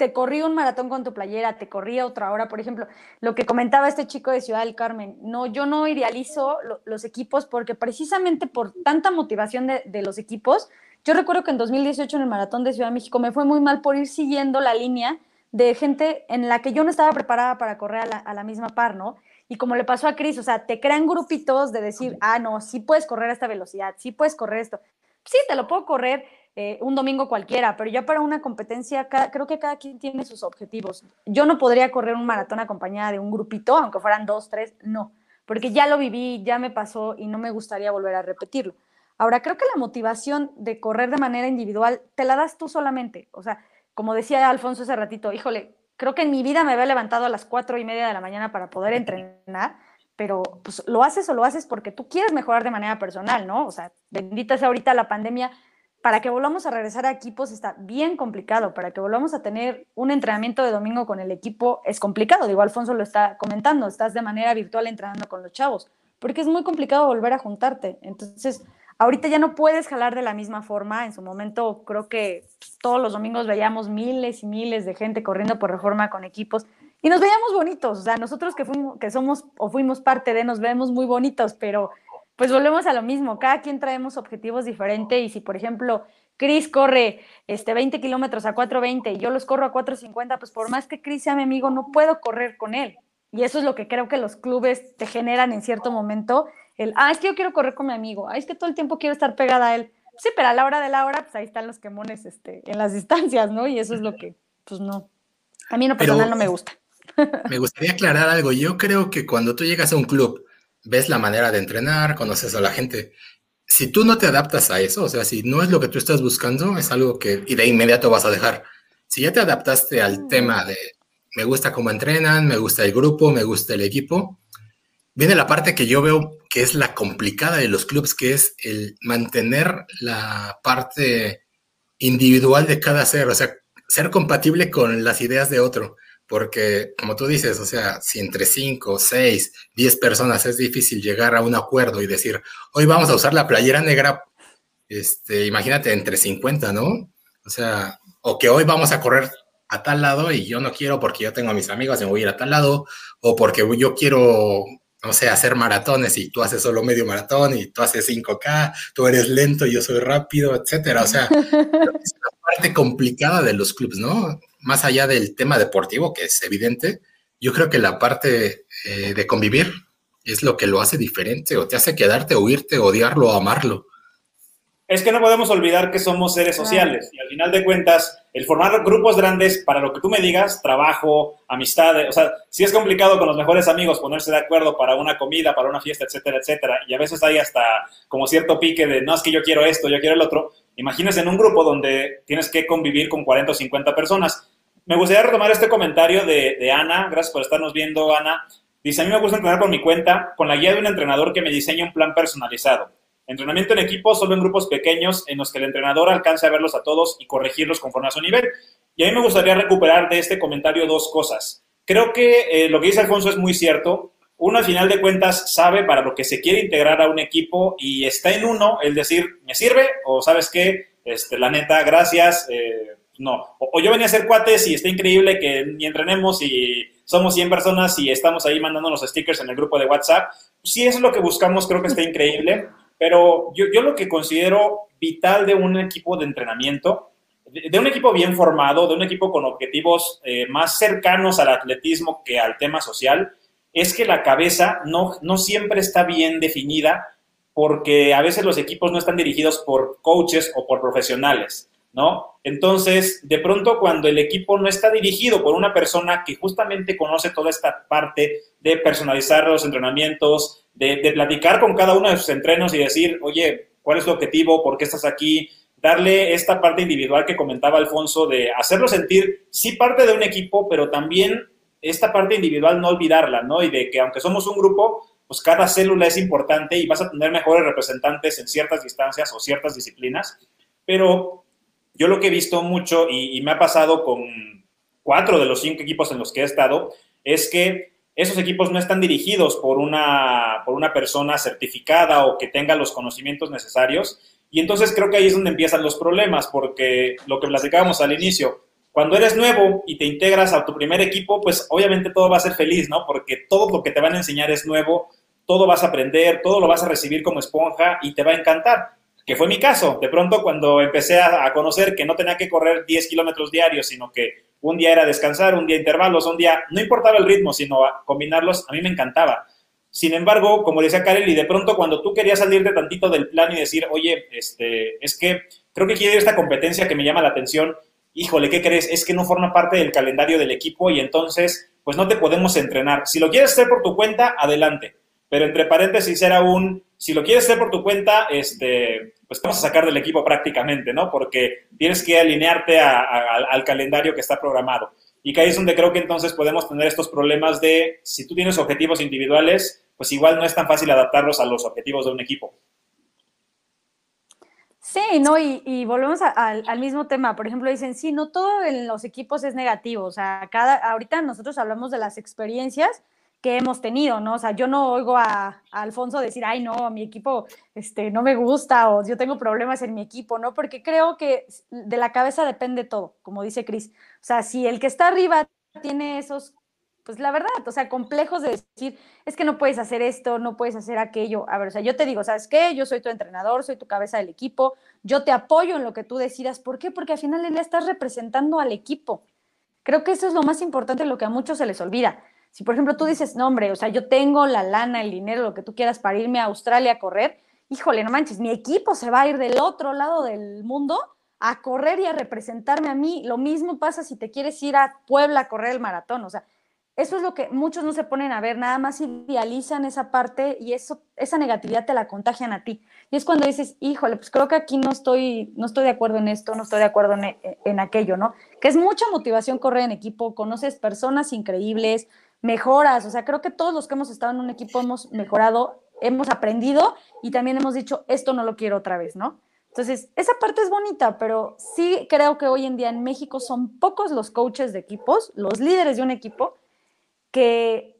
te corrí un maratón con tu playera, te corrí otra hora, por ejemplo, lo que comentaba este chico de Ciudad del Carmen, no, yo no idealizo los equipos porque precisamente por tanta motivación de, los equipos, yo recuerdo que en 2018 en el maratón de Ciudad de México me fue muy mal por ir siguiendo la línea de gente en la que yo no estaba preparada para correr a la, a la misma par, ¿no? Y como le pasó a Cris, o sea, te crean grupitos de decir, ah, no, sí puedes correr a esta velocidad, sí puedes correr esto. Sí, te lo puedo correr, eh, un domingo cualquiera, pero ya para una competencia creo que cada quien tiene sus objetivos. Yo no podría correr un maratón acompañada de un grupito, aunque fueran dos, tres, no, porque ya lo viví, ya me pasó y no me gustaría volver a repetirlo. Ahora, creo que la motivación de correr de manera individual te la das tú solamente. O sea, como decía Alfonso hace ratito, híjole, creo que en mi vida me había levantado a las cuatro y media de la mañana para poder entrenar, pero pues lo haces o lo haces porque tú quieres mejorar de manera personal, ¿no? O sea, bendita sea ahorita la pandemia, para que volvamos a regresar a equipos está bien complicado, para que volvamos a tener un entrenamiento de domingo con el equipo es complicado, digo, Alfonso lo está comentando, estás de manera virtual entrenando con los chavos, porque es muy complicado volver a juntarte. Entonces, ahorita ya no puedes jalar de la misma forma, en su momento creo que todos los domingos veíamos miles y miles de gente corriendo por reforma con equipos y nos veíamos bonitos, o sea, nosotros que, fuimos, que somos o fuimos parte de, nos vemos muy bonitos, pero pues volvemos a lo mismo, cada quien traemos objetivos diferentes y si, por ejemplo, Chris corre este, 20 kilómetros a 4.20 y yo los corro a 4.50, pues por más que Chris sea mi amigo, no puedo correr con él. Y eso es lo que creo que los clubes te generan en cierto momento, el, ah, es que yo quiero correr con mi amigo, ah, es que todo el tiempo quiero estar pegada a él. Sí, pero a la hora de la hora, pues ahí están los quemones este, en las distancias, ¿no? Y eso es lo que, pues no, a mí en lo personal no me gusta. Me gustaría aclarar algo. Yo creo que cuando tú llegas a un club ves la manera de entrenar, conoces a la gente. Si tú no te adaptas a eso, o sea, si no es lo que tú estás buscando, es algo que y de inmediato vas a dejar. Si ya te adaptaste al tema de me gusta cómo entrenan, me gusta el grupo, me gusta el equipo, viene la parte que yo veo que es la complicada de los clubes, que es el mantener la parte individual de cada ser, o sea, ser compatible con las ideas de otro porque como tú dices, o sea, si entre 5, 6, 10 personas es difícil llegar a un acuerdo y decir, hoy vamos a usar la playera negra, este, imagínate entre 50, ¿no? O sea, o que hoy vamos a correr a tal lado y yo no quiero porque yo tengo a mis amigos y me voy a ir a tal lado, o porque yo quiero, no sé, hacer maratones y tú haces solo medio maratón y tú haces 5K, tú eres lento yo soy rápido, etcétera. O sea, es la parte complicada de los clubes, ¿no? más allá del tema deportivo, que es evidente, yo creo que la parte eh, de convivir es lo que lo hace diferente o te hace quedarte, oírte, odiarlo o amarlo. Es que no podemos olvidar que somos seres sociales y al final de cuentas, el formar grupos grandes, para lo que tú me digas, trabajo, amistad, o sea, si es complicado con los mejores amigos ponerse de acuerdo para una comida, para una fiesta, etcétera, etcétera, y a veces hay hasta como cierto pique de, no, es que yo quiero esto, yo quiero el otro, imagínese en un grupo donde tienes que convivir con 40 o 50 personas, me gustaría retomar este comentario de, Ana. Gracias por estarnos viendo, Ana. Dice, a mí me gusta entrenar por mi cuenta con la guía de un entrenador que me diseña un plan personalizado. Entrenamiento en equipo solo en grupos pequeños en los que el entrenador alcance a verlos a todos y corregirlos conforme a su nivel. Y a mí me gustaría recuperar de este comentario dos cosas. Creo que eh, lo que dice Alfonso es muy cierto. Uno, al final de cuentas, sabe para lo que se quiere integrar a un equipo y está en uno el decir, ¿me sirve? O sabes qué, este, la neta, gracias, eh, no. O, yo venía a hacer cuates y está increíble que ni entrenemos y somos 100 personas y estamos ahí mandando los stickers en el grupo de WhatsApp. Si es lo que buscamos, creo que está increíble. Pero yo, yo lo que considero vital de un equipo de entrenamiento, de, un equipo bien formado, de un equipo con objetivos eh, más cercanos al atletismo que al tema social, es que la cabeza no, no siempre está bien definida porque a veces los equipos no están dirigidos por coaches o por profesionales. ¿no? Entonces, de pronto cuando el equipo no está dirigido por una persona que justamente conoce toda esta parte de personalizar los entrenamientos, de, platicar con cada uno de sus entrenos y decir, oye, ¿cuál es tu objetivo? ¿Por qué estás aquí? Darle esta parte individual que comentaba Alfonso de hacerlo sentir, sí, parte de un equipo, pero también esta parte individual no olvidarla, ¿no? Y de que aunque somos un grupo, pues cada célula es importante y vas a tener mejores representantes en ciertas distancias o ciertas disciplinas, pero yo lo que he visto mucho y, me ha pasado con cuatro de los cinco equipos en los que he estado, es que esos equipos no están dirigidos por una, por una persona certificada o que tenga los conocimientos necesarios. Y entonces creo que ahí es donde empiezan los problemas, porque lo que platicábamos al inicio, Cuando eres nuevo y te integras a tu primer equipo, pues obviamente todo va a ser feliz, ¿no? Porque todo lo que te van a enseñar es nuevo, todo vas a aprender, todo lo vas a recibir como esponja y te va a encantar que fue mi caso. De pronto, cuando empecé a, conocer que no tenía que correr 10 kilómetros diarios, sino que un día era descansar, un día intervalos, un día, no importaba el ritmo, sino combinarlos, a mí me encantaba. Sin embargo, como decía Karel, y de pronto cuando tú querías salirte tantito del plan y decir, oye, este, es que creo que quiero ir esta competencia que me llama la atención, híjole, ¿qué crees? Es que no forma parte del calendario del equipo y entonces, pues no te podemos entrenar. Si lo quieres hacer por tu cuenta, adelante. Pero entre paréntesis era un, si lo quieres hacer por tu cuenta, este, pues vamos a sacar del equipo prácticamente, ¿no? Porque tienes que alinearte al calendario que está programado. Y que ahí es donde creo que entonces podemos tener estos problemas de, si tú tienes objetivos individuales, pues igual no es tan fácil adaptarlos a los objetivos de un equipo. Sí, no, y, volvemos al mismo tema. Por ejemplo, dicen, sí, no todo en los equipos es negativo. O sea, cada, ahorita nosotros hablamos de las experiencias, que hemos tenido, ¿no? O sea, yo no oigo a, Alfonso decir, ay, no, mi equipo este, no me gusta o yo tengo problemas en mi equipo, ¿no? Porque creo que de la cabeza depende todo, como dice Cris. O sea, si el que está arriba tiene esos, pues la verdad, o sea, complejos de decir, es que no puedes hacer esto, no puedes hacer aquello. A ver, o sea, yo te digo, ¿sabes qué? Yo soy tu entrenador, soy tu cabeza del equipo, yo te apoyo en lo que tú decidas. ¿Por qué? Porque al final le estás representando al equipo. Creo que eso es lo más importante, lo que a muchos se les olvida si, por ejemplo, tú dices, no, hombre, o sea, yo tengo la lana, el dinero, lo que tú quieras para irme a Australia a correr, híjole, no manches, mi equipo se va a ir del otro lado del mundo a correr y a representarme a mí. Lo mismo pasa si te quieres ir a Puebla a correr el maratón. O sea, eso es lo que muchos no se ponen a ver, nada más idealizan esa parte y eso, esa negatividad te la contagian a ti. Y es cuando dices, híjole, pues creo que aquí no estoy, no estoy de acuerdo en esto, no estoy de acuerdo en, en aquello, ¿no? Que es mucha motivación correr en equipo, conoces personas increíbles, mejoras, o sea, creo que todos los que hemos estado en un equipo hemos mejorado, hemos aprendido y también hemos dicho, esto no lo quiero otra vez, ¿no? Entonces, esa parte es bonita, pero sí creo que hoy en día en México son pocos los coaches de equipos, los líderes de un equipo, que,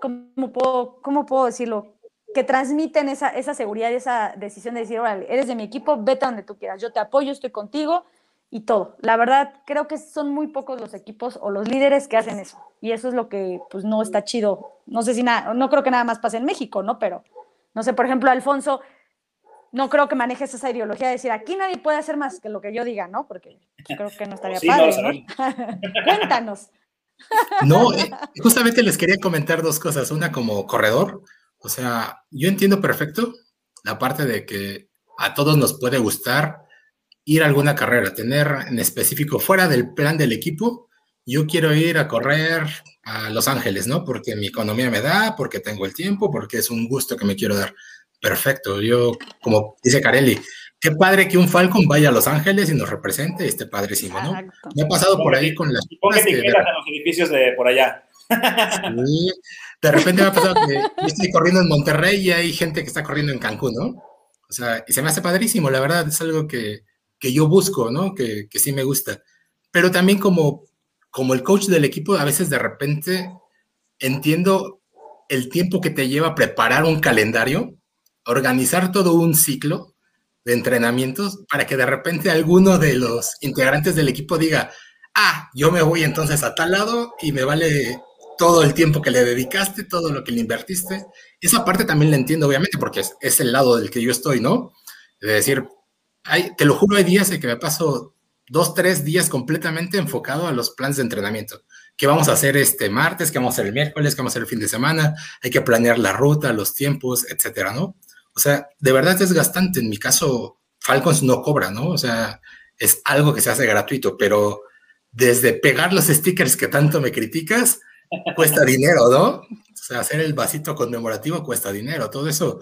¿cómo puedo, cómo puedo decirlo? Que transmiten esa, esa seguridad y esa decisión de decir, órale, eres de mi equipo, vete a donde tú quieras, yo te apoyo, estoy contigo, y todo. La verdad, creo que son muy pocos los equipos o los líderes que hacen eso. Y eso es lo que pues no está chido. No sé si nada, no creo que nada más pase en México, ¿no? Pero, no sé, por ejemplo, Alfonso, no creo que manejes esa ideología de decir, aquí nadie puede hacer más que lo que yo diga, ¿no? Porque creo que no estaría padre, ¿no? Cuéntanos. No, eh, justamente les quería comentar dos cosas. Una como corredor, o sea, yo entiendo perfecto la parte de que a todos nos puede gustar ir a alguna carrera, tener en específico fuera del plan del equipo, yo quiero ir a correr a Los Ángeles, ¿no? Porque mi economía me da, porque tengo el tiempo, porque es un gusto que me quiero dar. Perfecto, yo, como dice Carelli, qué padre que un Falcon vaya a Los Ángeles y nos represente, este padrísimo, ¿no? Me ha pasado por ahí con las... Ponga etiquetas en los edificios de por allá. Sí, de repente me ha pasado que yo estoy corriendo en Monterrey y hay gente que está corriendo en Cancún, ¿no? O sea, y se me hace padrísimo, la verdad, es algo que, que yo busco, ¿no? Que, que, sí me gusta. Pero también como, como el coach del equipo, a veces de repente entiendo el tiempo que te lleva preparar un calendario, organizar todo un ciclo de entrenamientos para que de repente alguno de los integrantes del equipo diga, ah, yo me voy entonces a tal lado y me vale todo el tiempo que le dedicaste, todo lo que le invertiste. Esa parte también la entiendo, obviamente, porque es, es el lado del que yo estoy, ¿no? De decir, te lo juro, hay días en que me paso dos, tres días completamente enfocado a los planes de entrenamiento. ¿Qué vamos a hacer este martes? ¿Qué vamos a hacer el miércoles? ¿Qué vamos a hacer el fin de semana? Hay que planear la ruta, los tiempos, etcétera, ¿no? O sea, de verdad es desgastante. En mi caso, Falcons no cobra, ¿no? O sea, es algo que se hace gratuito, pero desde pegar los stickers que tanto me criticas, cuesta dinero, ¿no? O sea, hacer el vasito conmemorativo cuesta dinero. Todo eso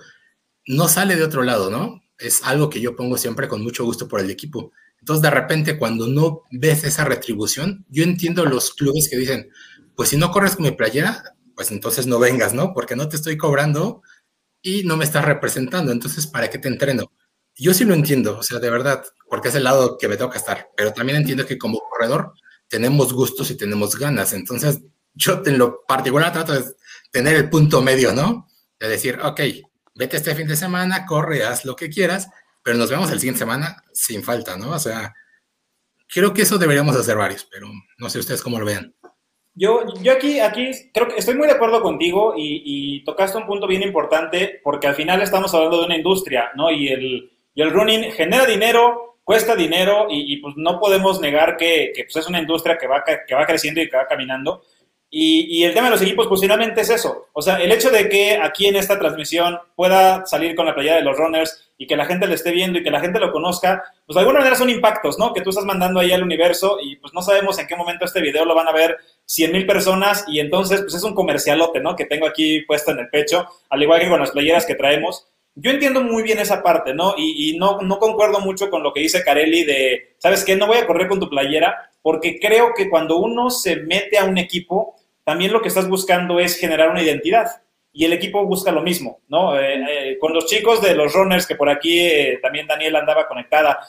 no sale de otro lado, ¿no? Es algo que yo pongo siempre con mucho gusto por el equipo. Entonces, de repente, cuando no ves esa retribución, yo entiendo los clubes que dicen, pues si no corres con mi playera, pues entonces no vengas, ¿no? Porque no te estoy cobrando y no me estás representando, entonces, ¿para qué te entreno? Yo sí lo entiendo, o sea, de verdad, porque es el lado que me toca estar, pero también entiendo que como corredor tenemos gustos y tenemos ganas, entonces yo en lo particular trato de tener el punto medio, ¿no? De decir, ok, vete este fin de semana, corre, haz lo que quieras, pero nos vemos el siguiente semana sin falta, ¿no? O sea, creo que eso deberíamos hacer varios, pero no sé ustedes cómo lo vean. Yo, yo aquí, aquí creo que estoy muy de acuerdo contigo y, y, tocaste un punto bien importante porque al final estamos hablando de una industria, ¿no? Y el, y el running genera dinero, cuesta dinero y, y pues no podemos negar que, que pues es una industria que va, que va creciendo y que va caminando. Y, el tema de los equipos, pues finalmente es eso. O sea, el hecho de que aquí en esta transmisión pueda salir con la playera de los runners y que la gente lo esté viendo y que la gente lo conozca, pues de alguna manera son impactos, ¿no? Que tú estás mandando ahí al universo y pues no sabemos en qué momento este video lo van a ver 100 mil personas y entonces pues es un comercialote, ¿no? Que tengo aquí puesto en el pecho, al igual que con las playeras que traemos. Yo entiendo muy bien esa parte, ¿no? Y, y no, no concuerdo mucho con lo que dice Carelli de, ¿sabes qué? No voy a correr con tu playera porque creo que cuando uno se mete a un equipo, también lo que estás buscando es generar una identidad. Y el equipo busca lo mismo, ¿no? Eh, eh, con los chicos de los runners, que por aquí eh, también Daniel andaba conectada,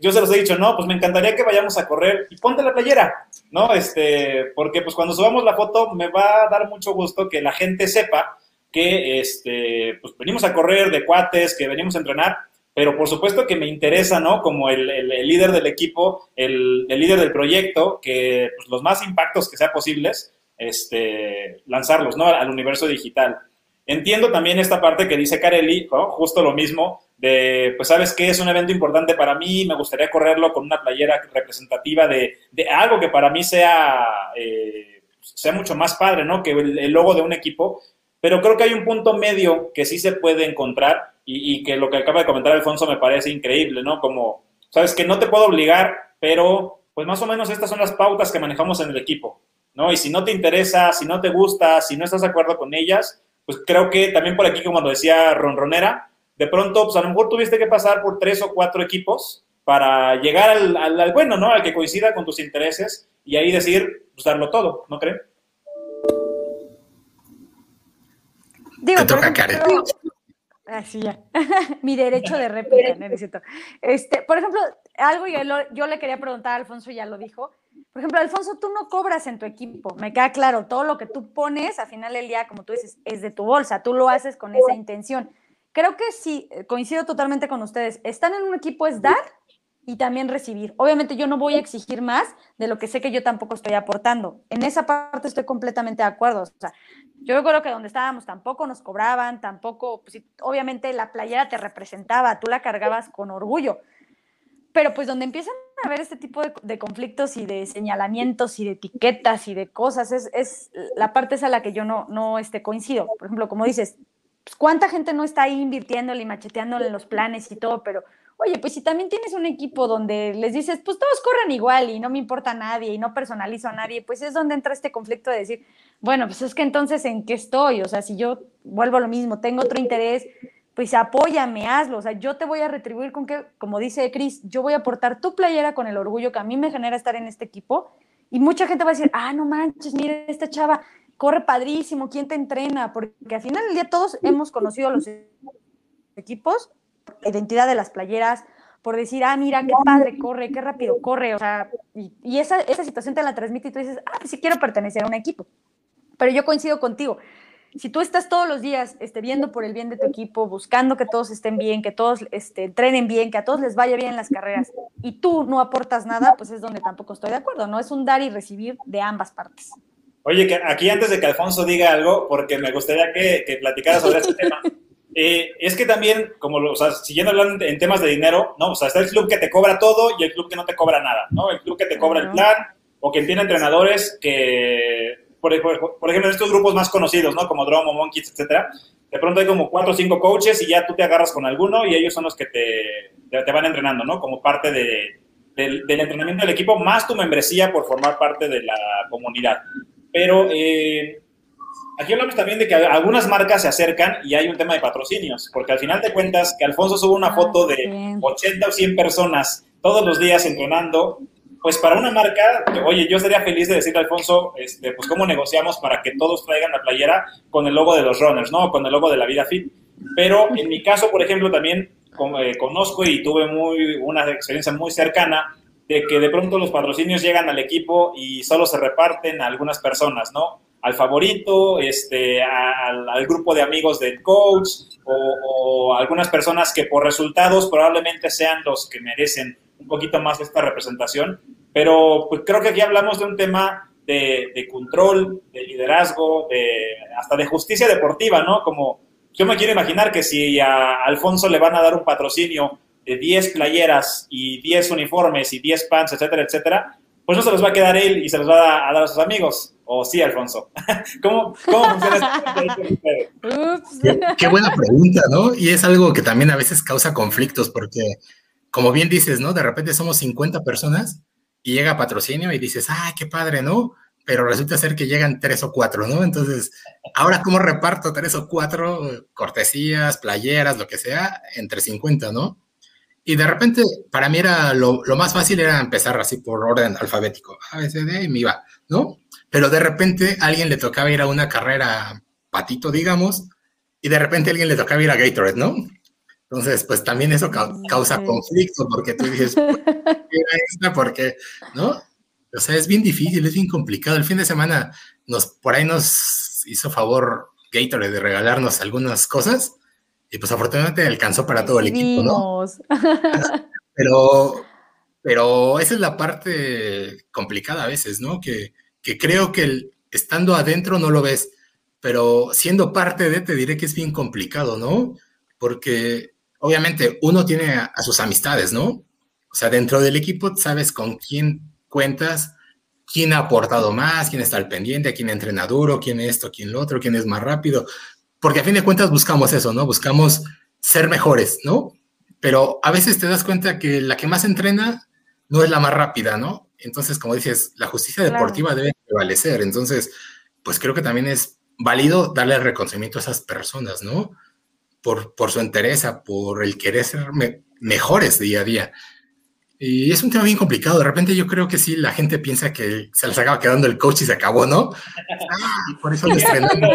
yo se los he dicho, no, pues me encantaría que vayamos a correr y ponte la playera, ¿no? Este, porque pues cuando subamos la foto me va a dar mucho gusto que la gente sepa que este, pues venimos a correr de cuates, que venimos a entrenar, pero por supuesto que me interesa, ¿no? Como el, el, líder del equipo, el, el, líder del proyecto, que pues, los más impactos que sean posibles, este, lanzarlos ¿no? al universo digital. Entiendo también esta parte que dice Carelli, ¿no? justo lo mismo, de, pues sabes que es un evento importante para mí, me gustaría correrlo con una playera representativa de, de algo que para mí sea, eh, sea mucho más padre, ¿no? Que el, el, logo de un equipo, pero creo que hay un punto medio que sí se puede encontrar y, y que lo que acaba de comentar Alfonso me parece increíble, ¿no? Como, sabes que no te puedo obligar, pero pues más o menos estas son las pautas que manejamos en el equipo. ¿No? Y si no te interesa, si no te gusta, si no estás de acuerdo con ellas, pues creo que también por aquí, como lo decía Ronronera, de pronto, pues a lo mejor tuviste que pasar por tres o cuatro equipos para llegar al, al, al bueno, ¿no? Al que coincida con tus intereses y ahí decir, pues darlo todo, ¿no creen? Digo, te toca, Karen. Así ya. Mi derecho de réplica, necesito. Este, por ejemplo, algo yo, yo le quería preguntar a Alfonso, ya lo dijo. Por ejemplo, Alfonso, tú no cobras en tu equipo, me queda claro, todo lo que tú pones a final del día, como tú dices, es de tu bolsa, tú lo haces con esa intención. Creo que sí, coincido totalmente con ustedes, estar en un equipo es dar y también recibir. Obviamente yo no voy a exigir más de lo que sé que yo tampoco estoy aportando. En esa parte estoy completamente de acuerdo. O sea, yo creo que donde estábamos tampoco nos cobraban, tampoco, pues, obviamente la playera te representaba, tú la cargabas con orgullo. Pero pues donde empiezan a haber este tipo de, de, conflictos y de señalamientos y de etiquetas y de cosas, es, es la parte esa a la que yo no, no este, coincido. Por ejemplo, como dices, pues, ¿cuánta gente no está ahí invirtiéndole y macheteándole los planes y todo? Pero, oye, pues si también tienes un equipo donde les dices, pues todos corren igual y no me importa a nadie y no personalizo a nadie, pues es donde entra este conflicto de decir, bueno, pues es que entonces en qué estoy, o sea, si yo vuelvo a lo mismo, tengo otro interés, pues apóyame, hazlo. O sea, yo te voy a retribuir con que, como dice Cris, yo voy a aportar tu playera con el orgullo que a mí me genera estar en este equipo. Y mucha gente va a decir, ah, no manches, mire, esta chava corre padrísimo, ¿quién te entrena? Porque al final del día todos hemos conocido los equipos, la identidad de las playeras, por decir, ah, mira, qué padre corre, qué rápido corre, o sea, y, y esa, esa situación te la transmite y tú dices, ah, pues sí quiero pertenecer a un equipo. Pero yo coincido contigo, si tú estás todos los días este, viendo por el bien de tu equipo, buscando que todos estén bien, que todos este, entrenen bien, que a todos les vaya bien en las carreras, y tú no aportas nada, pues es donde tampoco estoy de acuerdo, ¿no? Es un dar y recibir de ambas partes. Oye, que aquí antes de que Alfonso diga algo, porque me gustaría que, que platicara sobre este tema, eh, es que también, como, lo, o sea, siguiendo hablando en temas de dinero, ¿no? O sea, está el club que te cobra todo y el club que no te cobra nada, ¿no? El club que te cobra uh -huh. el plan o que tiene entrenadores que por, por, por, ejemplo, en estos grupos más conocidos, ¿no? Como Dromo, Monkeys, etcétera, de pronto hay como cuatro o cinco coaches y ya tú te agarras con alguno y ellos son los que te, te, van entrenando, ¿no? Como parte de, del, del, entrenamiento del equipo, más tu membresía por formar parte de la comunidad. Pero eh, aquí hablamos también de que algunas marcas se acercan y hay un tema de patrocinios, porque al final de cuentas, que Alfonso sube una foto de 80 o 100 personas todos los días entrenando pues para una marca, oye, yo estaría feliz de decirle a Alfonso, este, pues cómo negociamos para que todos traigan la playera con el logo de los runners, ¿no? Con el logo de la vida fit. Pero en mi caso, por ejemplo, también eh, conozco y tuve muy, una experiencia muy cercana de que de pronto los patrocinios llegan al equipo y solo se reparten a algunas personas, ¿no? Al favorito, este, al, al grupo de amigos del coach o, o algunas personas que por resultados probablemente sean los que merecen un poquito más esta representación. Pero pues creo que aquí hablamos de un tema de, control, de liderazgo, de, hasta de justicia deportiva, ¿no? Como yo me quiero imaginar que si a Alfonso le van a dar un patrocinio de 10 playeras y 10 uniformes y 10 pants, etcétera, etcétera, pues no se los va a quedar él y se los va a dar a sus amigos. ¿O sí, Alfonso? ¿Cómo, cómo funciona qué, qué buena pregunta, ¿no? Y es algo que también a veces causa conflictos porque, como bien dices, ¿no? De repente somos 50 personas y llega patrocinio y dices, ¡ay, qué padre, ¿no? Pero resulta ser que llegan tres o cuatro, ¿no? Entonces, ahora, ¿cómo reparto tres o cuatro cortesías, playeras, lo que sea, entre 50, ¿no? Y de repente, para mí era lo, más fácil era empezar así por orden alfabético, A, B, C, D, y me iba, ¿no? Pero de repente a alguien le tocaba ir a una carrera patito, digamos, y de repente a alguien le tocaba ir a Gatorade, ¿no? Entonces, pues también eso causa conflicto, porque tú dices, ¿por qué ¿no? O sea, es bien difícil, es bien complicado. El fin de semana, nos, por ahí nos hizo favor Gatorade de regalarnos algunas cosas, y pues afortunadamente alcanzó para todo el equipo, ¿no? Pero, pero esa es la parte complicada a veces, ¿no? Que, que creo que el, estando adentro no lo ves, pero siendo parte de, te diré que es bien complicado, ¿no? Porque obviamente uno tiene a, sus amistades, ¿no? O sea, dentro del equipo sabes con quién cuentas, quién ha aportado más, quién está al pendiente, quién entrena duro, quién esto, quién lo otro, quién es más rápido porque a fin de cuentas buscamos eso, ¿no? Buscamos ser mejores, ¿no? Pero a veces te das cuenta que la que más entrena no es la más rápida, ¿no? Entonces, como dices, la justicia deportiva debe prevalecer. Entonces, pues creo que también es válido darle reconocimiento a esas personas, ¿no? Por, por su interés, por el querer ser mejores día a día. Y es un tema bien complicado. De repente yo creo que sí, la gente piensa que se les acaba quedando el coach y se acabó, ¿no? Ah, por eso estrenando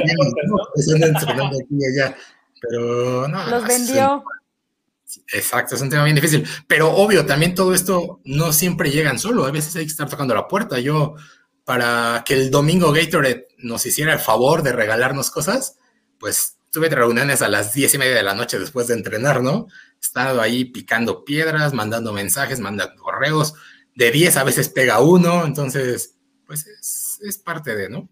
aquí y allá. Pero no. Los vendió. Exacto, es un tema bien difícil. Pero obvio, también todo esto no siempre llegan solo. A veces hay que estar tocando la puerta. Yo, para que el domingo Gatorade nos hiciera el favor de regalarnos cosas, pues tuve reuniones a las diez y media de la noche después de entrenar, ¿no? Estado ahí picando piedras, mandando mensajes, mandando correos. De 10 a veces pega uno, entonces, pues es, parte de, ¿no?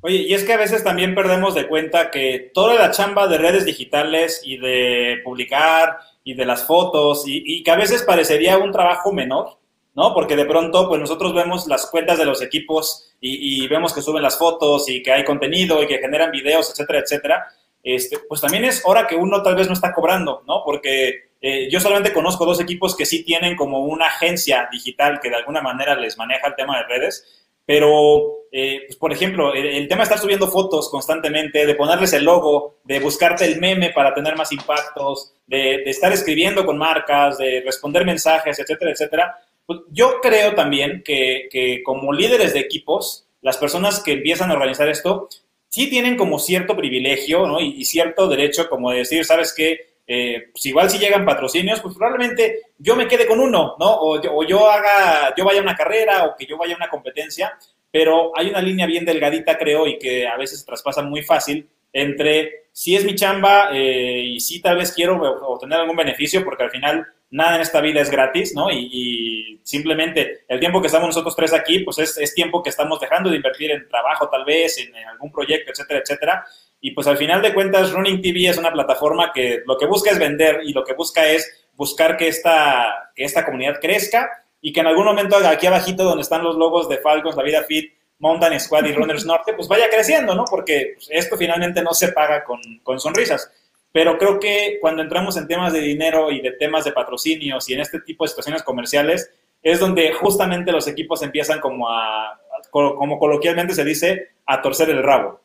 Oye, y es que a veces también perdemos de cuenta que toda la chamba de redes digitales y de publicar y de las fotos y, que a veces parecería un trabajo menor, ¿no? Porque de pronto, pues nosotros vemos las cuentas de los equipos y, vemos que suben las fotos y que hay contenido y que generan videos, etcétera, etcétera. Este, pues también es hora que uno tal vez no está cobrando, ¿no? Porque eh, yo solamente conozco dos equipos que sí tienen como una agencia digital que de alguna manera les maneja el tema de redes, pero, eh, pues por ejemplo, el, tema de estar subiendo fotos constantemente, de ponerles el logo, de buscarte el meme para tener más impactos, de, estar escribiendo con marcas, de responder mensajes, etcétera, etcétera. Pues yo creo también que, que como líderes de equipos, las personas que empiezan a organizar esto, sí tienen como cierto privilegio, ¿no? Y, cierto derecho como de decir, ¿sabes qué? Eh, pues igual si llegan patrocinios, pues probablemente yo me quede con uno, ¿no? O, o, yo haga, yo vaya a una carrera o que yo vaya a una competencia, pero hay una línea bien delgadita, creo, y que a veces se traspasa muy fácil entre si es mi chamba eh, y si tal vez quiero obtener algún beneficio, porque al final nada en esta vida es gratis, ¿no? Y, simplemente el tiempo que estamos nosotros tres aquí, pues es, tiempo que estamos dejando de invertir en trabajo tal vez, en, algún proyecto, etcétera, etcétera. Y pues al final de cuentas, Running TV es una plataforma que lo que busca es vender y lo que busca es buscar que esta, que esta comunidad crezca y que en algún momento aquí abajito donde están los logos de Falcons, La Vida Fit, Mountain Squad y Runners Norte, pues vaya creciendo, ¿no? Porque pues, esto finalmente no se paga con, con sonrisas. Pero creo que cuando entramos en temas de dinero y de temas de patrocinios y en este tipo de situaciones comerciales, es donde justamente los equipos empiezan como a, como coloquialmente se dice, a torcer el rabo.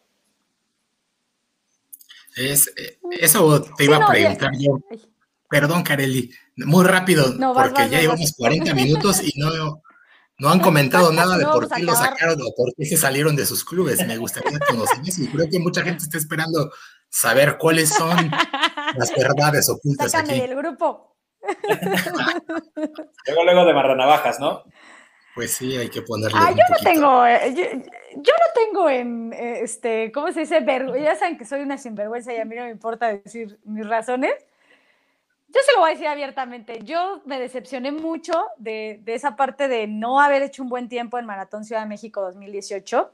Es, eso te iba a preguntar yo. Perdón, Kareli, muy rápido, porque ya llevamos 40 minutos y no, no han comentado nada de por qué lo sacaron o por qué se salieron de sus clubes. Me gustaría conocer eso y creo que mucha gente está esperando saber cuáles son las verdades ocultas Sácame aquí. del grupo. luego, luego de marranavajas, ¿no? Pues sí, hay que ponerle. Ah, yo no tengo, eh, yo, no tengo en, este, ¿cómo se dice? ya saben que soy una sinvergüenza y a mí no me importa decir mis razones. Yo se lo voy a decir abiertamente. Yo me decepcioné mucho de, de, esa parte de no haber hecho un buen tiempo en Maratón Ciudad de México 2018,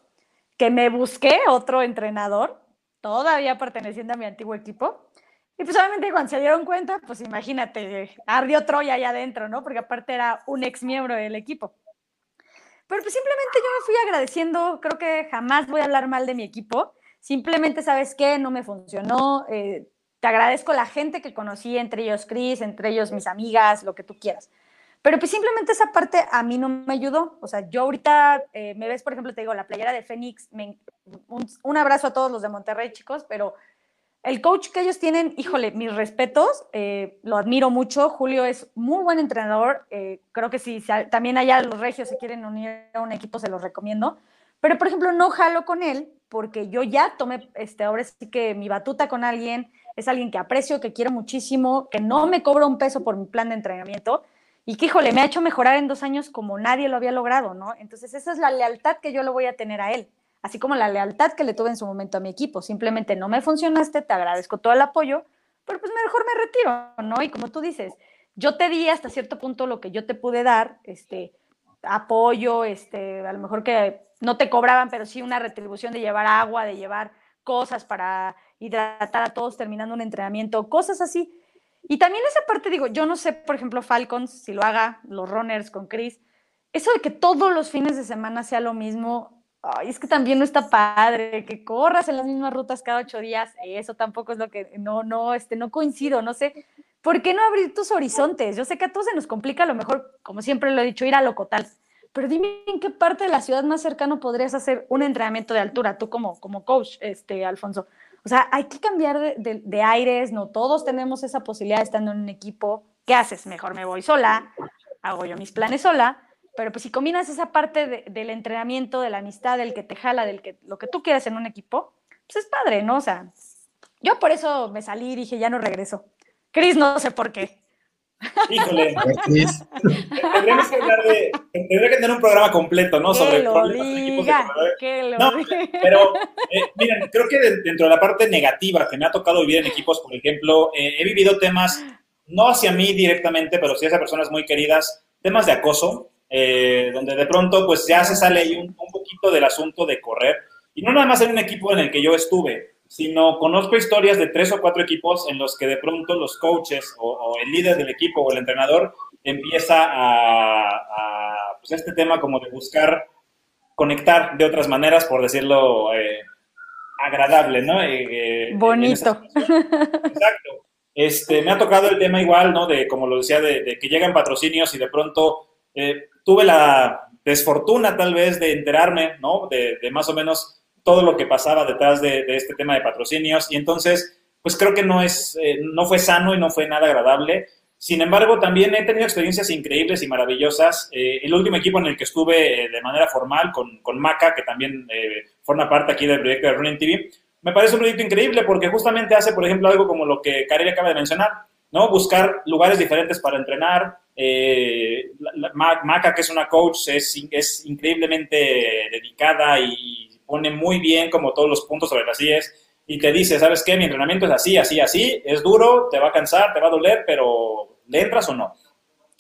que me busqué otro entrenador, todavía perteneciendo a mi antiguo equipo. Y pues obviamente cuando se dieron cuenta, pues imagínate, ardió Troya allá adentro, ¿no? Porque aparte era un ex miembro del equipo. Pero pues simplemente yo me fui agradeciendo, creo que jamás voy a hablar mal de mi equipo. Simplemente, ¿sabes qué? No me funcionó. Eh, te agradezco la gente que conocí, entre ellos Chris, entre ellos mis amigas, lo que tú quieras. Pero pues simplemente esa parte a mí no me ayudó. O sea, yo ahorita eh, me ves, por ejemplo, te digo, la playera de Fénix, un, abrazo a todos los de Monterrey, chicos, pero el coach que ellos tienen, híjole, mis respetos, eh, lo admiro mucho. Julio es muy buen entrenador. Eh, creo que si, también allá los regios se quieren unir a un equipo, se los recomiendo. Pero, por ejemplo, no jalo con él porque yo ya tomé, este, ahora sí que mi batuta con alguien, es alguien que aprecio, que quiero muchísimo, que no me cobra un peso por mi plan de entrenamiento y que, híjole, me ha hecho mejorar en dos años como nadie lo había logrado, ¿no? Entonces, esa es la lealtad que yo le voy a tener a él, así como la lealtad que le tuve en su momento a mi equipo. Simplemente no me funcionaste, te agradezco todo el apoyo, pero pues mejor me retiro, ¿no? Y como tú dices, yo te di hasta cierto punto lo que yo te pude dar, este, apoyo, este, a lo mejor que no te cobraban, pero sí una retribución de llevar agua, de llevar cosas para hidratar a todos terminando un entrenamiento, cosas así. Y también esa parte, digo, yo no sé, por ejemplo, Falcons, si lo haga, los runners con Chris, eso de que todos los fines de semana sea lo mismo, es que también no está padre, que corras en las mismas rutas cada ocho días, eso tampoco es lo que, no, no, este, no coincido, no sé. ¿Por qué no abrir tus horizontes? Yo sé que a todos se nos complica a lo mejor, como siempre lo he dicho, ir a Locotal. Pero dime en qué parte de la ciudad más cercano podrías hacer un entrenamiento de altura, tú como, como coach, este, Alfonso. O sea, hay que cambiar de, aires, no todos tenemos esa posibilidad de estando en un equipo. ¿Qué haces? Mejor me voy sola, hago yo mis planes sola, pero pues si combinas esa parte del entrenamiento, de la amistad, del que te jala, del que lo que tú quieras en un equipo, pues es padre, ¿no? O sea, yo por eso me salí y dije, ya no regreso. Cris, no sé por qué. Híjole. Tendríamos que hablar de. Tendría que tener un programa completo, ¿no? Sobre problemas en equipos de no, Pero, eh, miren, creo que dentro de la parte negativa que me ha tocado vivir en equipos, por ejemplo, eh, he vivido temas, no hacia mí directamente, pero sí hacia personas muy queridas, temas de acoso, eh, donde de pronto, pues ya se sale ahí un, un poquito del asunto de correr. Y no nada más en un equipo en el que yo estuve sino conozco historias de tres o cuatro equipos en los que de pronto los coaches o, el líder del equipo o el entrenador empieza a, pues este tema como de buscar conectar de otras maneras, por decirlo eh, agradable, ¿no? Eh, eh, Bonito. Exacto. Este, me ha tocado el tema igual, ¿no? De, como lo decía, de, que llegan patrocinios y de pronto tuve la desfortuna tal vez de enterarme, ¿no? de más o menos todo lo que pasaba detrás de, este tema de patrocinios y entonces, pues creo que no, es, eh, no fue sano y no fue nada agradable. Sin embargo, también he tenido experiencias increíbles y maravillosas. Eh, el último equipo en el que estuve eh, de manera formal con, con Maca, que también forma parte aquí del proyecto de Running TV, me parece un proyecto increíble porque justamente hace, por ejemplo, algo como lo que Karel acaba de mencionar, ¿no? Buscar lugares diferentes para entrenar. Maca, que es una coach, es, es increíblemente dedicada y pone muy bien como todos los puntos sobre las IES y te dice, ¿sabes qué? Mi entrenamiento es así, así, así, es duro, te va a cansar, te va a doler, pero ¿le entras o no?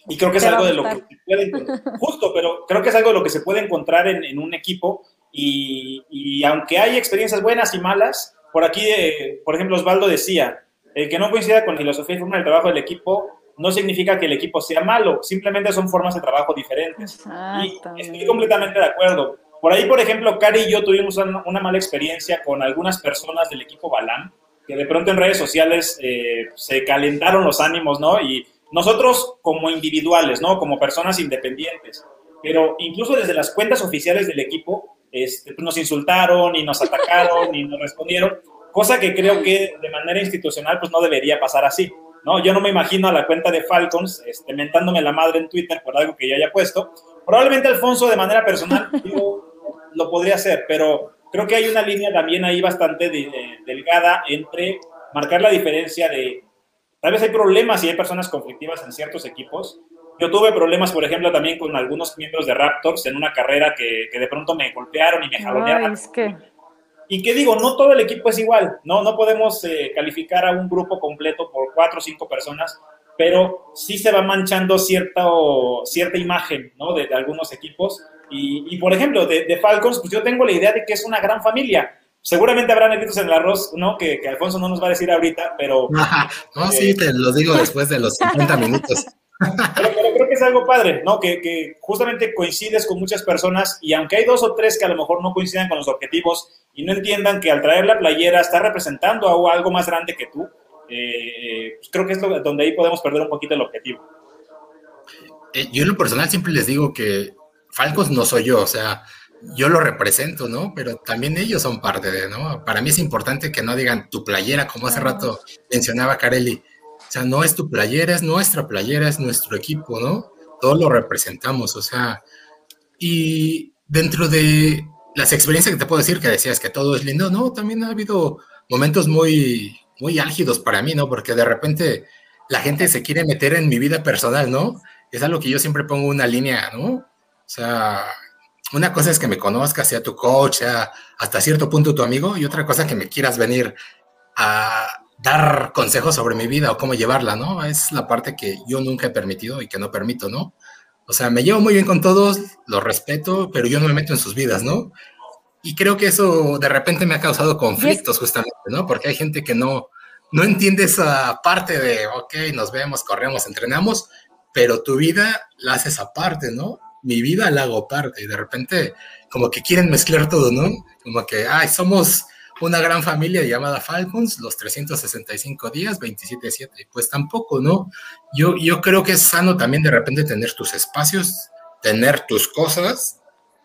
Y creo que es algo de lo que se puede, justo, pero creo que es algo de lo que se puede encontrar en, un equipo y, aunque hay experiencias buenas y malas, por aquí, eh, por ejemplo, Osvaldo decía, el que no coincida con la filosofía y forma del trabajo del equipo no significa que el equipo sea malo, simplemente son formas de trabajo diferentes. Y estoy completamente de acuerdo. Por ahí, por ejemplo, Cari y yo tuvimos una, mala experiencia con algunas personas del equipo Balán, que de pronto en redes sociales eh, se calentaron los ánimos, ¿no? Y nosotros como individuales, ¿no? Como personas independientes, pero incluso desde las cuentas oficiales del equipo, este, pues, nos insultaron y nos atacaron y nos respondieron, cosa que creo que de manera institucional pues no debería pasar así. ¿no? Yo no me imagino a la cuenta de Falcons este, mentándome la madre en Twitter por algo que yo haya puesto. Probablemente Alfonso de manera personal lo podría hacer, pero creo que hay una línea también ahí bastante delgada entre marcar la diferencia de, tal vez hay problemas y hay personas conflictivas en ciertos equipos. Yo tuve problemas, por ejemplo, también con algunos miembros de Raptors en una carrera que, de pronto me golpearon y me jalonearon. Y que digo, no todo el equipo es igual, no, no podemos eh, calificar a un grupo completo por cuatro o cinco personas, pero sí se va manchando cierta, cierta imagen, ¿no? De, algunos equipos. Y, por ejemplo, de, Falcons, pues yo tengo la idea de que es una gran familia. Seguramente habrá negritos en el arroz, ¿no? Que, Alfonso no nos va a decir ahorita, pero... no, sí, te lo digo después de los 50 minutos. Pero, creo que es algo padre, ¿no? Que, que, justamente coincides con muchas personas y aunque hay dos o tres que a lo mejor no coincidan con los objetivos y no entiendan que al traer la playera está representando a algo más grande que tú, eh, pues creo que es donde ahí podemos perder un poquito el objetivo. Eh, yo en lo personal siempre les digo que Falcos no soy yo, o sea, yo lo represento, ¿no? Pero también ellos son parte de, ¿no? Para mí es importante que no digan tu playera, como hace rato mencionaba Carelli. O sea, no es tu playera, es nuestra playera, es nuestro equipo, ¿no? Todos lo representamos, o sea, y dentro de las experiencias que te puedo decir, que decías que todo es lindo, no, también ha habido momentos muy, muy álgidos para mí, ¿no? Porque de repente la gente se quiere meter en mi vida personal, ¿no? Es algo que yo siempre pongo una línea, ¿no? O sea, una cosa es que me conozcas, sea tu coach, sea hasta cierto punto tu amigo, y otra cosa que me quieras venir a dar consejos sobre mi vida o cómo llevarla, ¿no? Es la parte que yo nunca he permitido y que no permito, ¿no? O sea, me llevo muy bien con todos, los respeto, pero yo no me meto en sus vidas, ¿no? Y creo que eso de repente me ha causado conflictos justamente, ¿no? Porque hay gente que no, no entiende esa parte de, ok, nos vemos, corremos, entrenamos, pero tu vida la haces aparte, ¿no? Mi vida la hago parte y de repente como que quieren mezclar todo, ¿no? Como que, ay, somos una gran familia llamada Falcons, los 365 días, 27-7. Pues tampoco, ¿no? Yo, yo creo que es sano también de repente tener tus espacios, tener tus cosas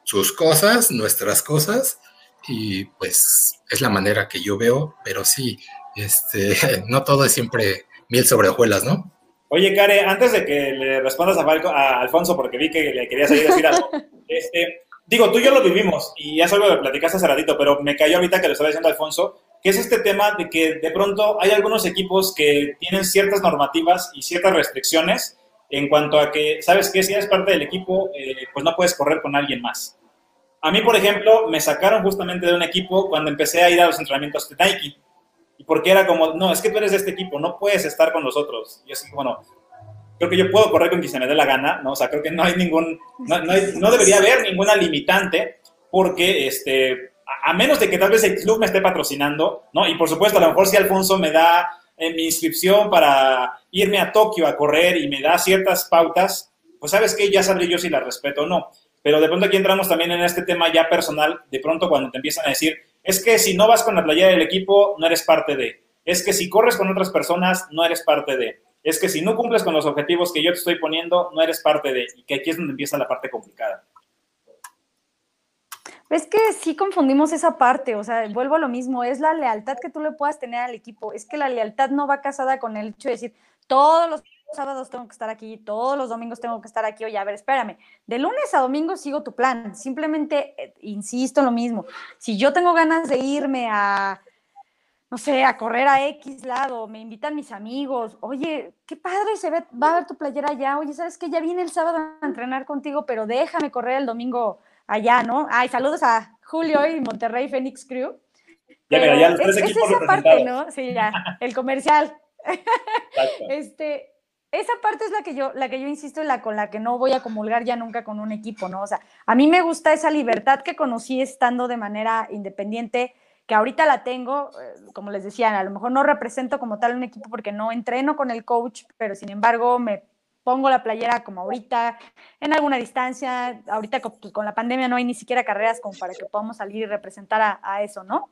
sus cosas, nuestras cosas, y pues es la manera que yo veo, pero sí, este, no todo es siempre miel sobre hojuelas, ¿no? Oye, Care, antes de que le respondas a, a Alfonso, porque vi que le querías seguir decir algo, este, digo, tú y yo lo vivimos, y ya es algo que platicaste hace ratito, pero me cayó ahorita que lo estaba diciendo Alfonso, que es este tema de que de pronto hay algunos equipos que tienen ciertas normativas y ciertas restricciones en cuanto a que, ¿sabes qué? Si eres parte del equipo, eh, pues no puedes correr con alguien más. A mí, por ejemplo, me sacaron justamente de un equipo cuando empecé a ir a los entrenamientos de Nike. Y porque era como, no, es que tú eres de este equipo, no puedes estar con nosotros. Y así, bueno, creo que yo puedo correr con quien se me dé la gana, ¿no? O sea, creo que no hay ningún, no, debería haber ninguna limitante porque, este, a, menos de que tal vez el club me esté patrocinando, ¿no? Y por supuesto, a lo mejor si Alfonso me da eh, mi inscripción para irme a Tokio a correr y me da ciertas pautas, pues sabes que ya sabré yo si la respeto o no. Pero de pronto aquí entramos también en este tema ya personal, de pronto cuando te empiezan a decir, es que si no vas con la playera del equipo, no eres parte de. Es que si corres con otras personas, no eres parte de. Es que si no cumples con los objetivos que yo te estoy poniendo, no eres parte de. Y que aquí es donde empieza la parte complicada. Es que sí confundimos esa parte, o sea, vuelvo a lo mismo, es la lealtad que tú le puedas tener al equipo, es que la lealtad no va casada con el hecho de decir, todos los sábados tengo que estar aquí, todos los domingos tengo que estar aquí. Oye, a ver, espérame, de lunes a domingo sigo tu plan. Simplemente, eh, insisto en lo mismo. Si yo tengo ganas de irme a, no sé, a correr a X lado, me invitan mis amigos, oye, qué padre se ve, va a ver tu playera allá, oye, ¿sabes qué? Ya viene el sábado a entrenar contigo, pero déjame correr el domingo allá, ¿no? Ay, saludos a Julio y Monterrey Phoenix Crew. Ya, mira, ya los tres es, equipos es esa parte, ¿no? Sí, ya, el comercial. este, esa parte es la que yo, la que yo insisto la con la que no voy a comulgar ya nunca con un equipo, ¿no? O sea, a mí me gusta esa libertad que conocí estando de manera independiente, que ahorita la tengo, eh, como les decía, a lo mejor no represento como tal un equipo porque no entreno con el coach, pero sin embargo me pongo la playera como ahorita, en alguna distancia, ahorita pues, con, la pandemia no hay ni siquiera carreras como para que podamos salir y representar a, eso, ¿no?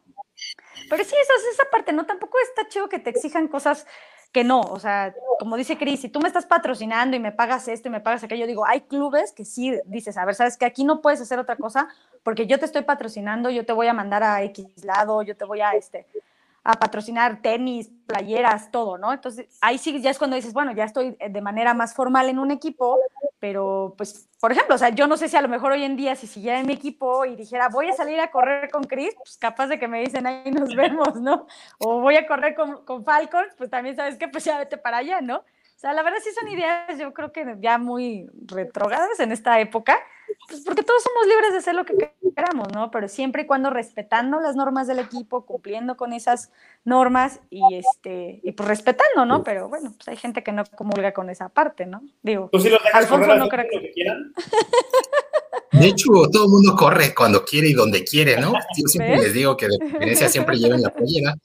Pero sí, eso es esa parte, ¿no? Tampoco está chido que te exijan cosas que no, o sea, como dice Cris, si tú me estás patrocinando y me pagas esto y me pagas aquello, digo, hay clubes que sí dices, a ver, sabes que aquí no puedes hacer otra cosa porque yo te estoy patrocinando, yo te voy a mandar a X lado, yo te voy a, este, a patrocinar tenis, playeras, todo, ¿no? Entonces, ahí sí ya es cuando dices, bueno, ya estoy eh, de manera más formal en un equipo, pero pues, por ejemplo, o sea, yo no sé si a lo mejor hoy en día, si siguiera en mi equipo y dijera, voy a salir a correr con Chris, pues capaz de que me dicen, ahí nos vemos, ¿no? O voy a correr con, con Falcons, pues también sabes que pues ya vete para allá, ¿no? O sea, la verdad sí son ideas, yo creo que ya muy retrogadas en esta época, pues porque todos somos libres de hacer lo que queramos, ¿no? Pero siempre y cuando respetando las normas del equipo, cumpliendo con esas normas y este y pues respetando, ¿no? Pero bueno, pues hay gente que no comulga con esa parte, ¿no? Digo, ¿Tú sí los Alfonso no creo que... quieran? De hecho, todo el mundo corre cuando quiere y donde quiere, ¿no? Yo siempre les digo que de preferencia siempre lleven la playera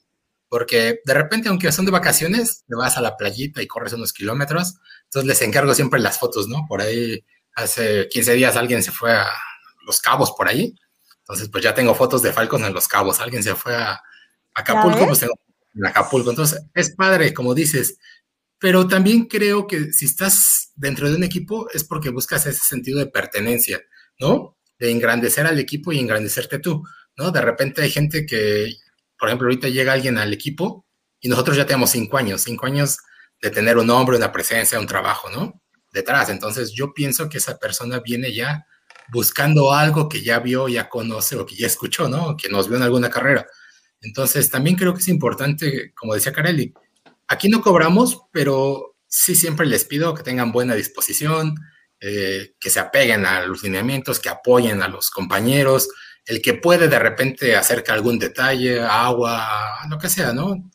porque de repente, aunque son de vacaciones, te vas a la playita y corres unos kilómetros, entonces les encargo siempre las fotos, ¿no? Por ahí, hace 15 días alguien se fue a Los Cabos por ahí, entonces pues ya tengo fotos de Falcons en Los Cabos, alguien se fue a Acapulco, pues tengo en Acapulco, entonces es padre, como dices, pero también creo que si estás dentro de un equipo es porque buscas ese sentido de pertenencia, ¿no? De engrandecer al equipo y engrandecerte tú, ¿no? De repente hay gente que por ejemplo, ahorita llega alguien al equipo y nosotros ya tenemos cinco años, cinco años de tener un nombre, una presencia, un trabajo, ¿no? Detrás. Entonces yo pienso que esa persona viene ya buscando algo que ya vio, ya conoce o que ya escuchó, ¿no? Que nos vio en alguna carrera. Entonces también creo que es importante, como decía Carelli, aquí no cobramos, pero sí siempre les pido que tengan buena disposición, eh, que se apeguen a los lineamientos, que apoyen a los compañeros, el que puede de repente acerca algún detalle, agua, lo que sea, ¿no?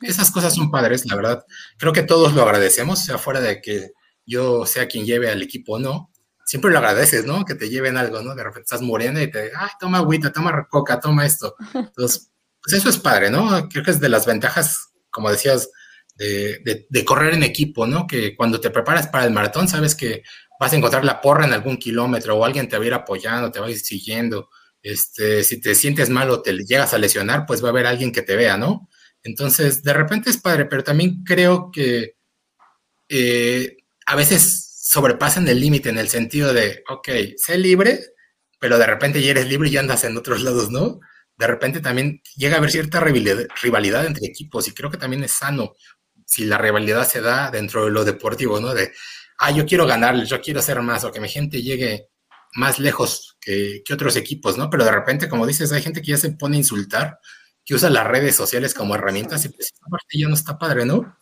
Esas cosas son padres, la verdad. Creo que todos lo agradecemos, sea fuera de que yo sea quien lleve al equipo o no. Siempre lo agradeces, ¿no? Que te lleven algo, ¿no? De repente estás muriendo y te, ay, toma agüita, toma coca, toma esto. Entonces, pues eso es padre, ¿no? Creo que es de las ventajas, como decías, de, de correr en equipo, ¿no? Que cuando te preparas para el maratón, sabes que vas a encontrar la porra en algún kilómetro o alguien te va a ir apoyando, te va a ir siguiendo este, si te sientes mal o te llegas a lesionar, pues va a haber alguien que te vea, ¿no? Entonces, de repente es padre, pero también creo que eh, a veces sobrepasan el límite en el sentido de, ok, sé libre, pero de repente ya eres libre y andas en otros lados, ¿no? De repente también llega a haber cierta rivalidad entre equipos y creo que también es sano si la rivalidad se da dentro de lo deportivo, ¿no? De, ah, yo quiero ganarles, yo quiero hacer más, o que mi gente llegue más lejos que, otros equipos, ¿no? Pero de repente, como dices, hay gente que ya se pone a insultar, que usa las redes sociales como herramientas y pues esta parte ya no está padre, ¿no?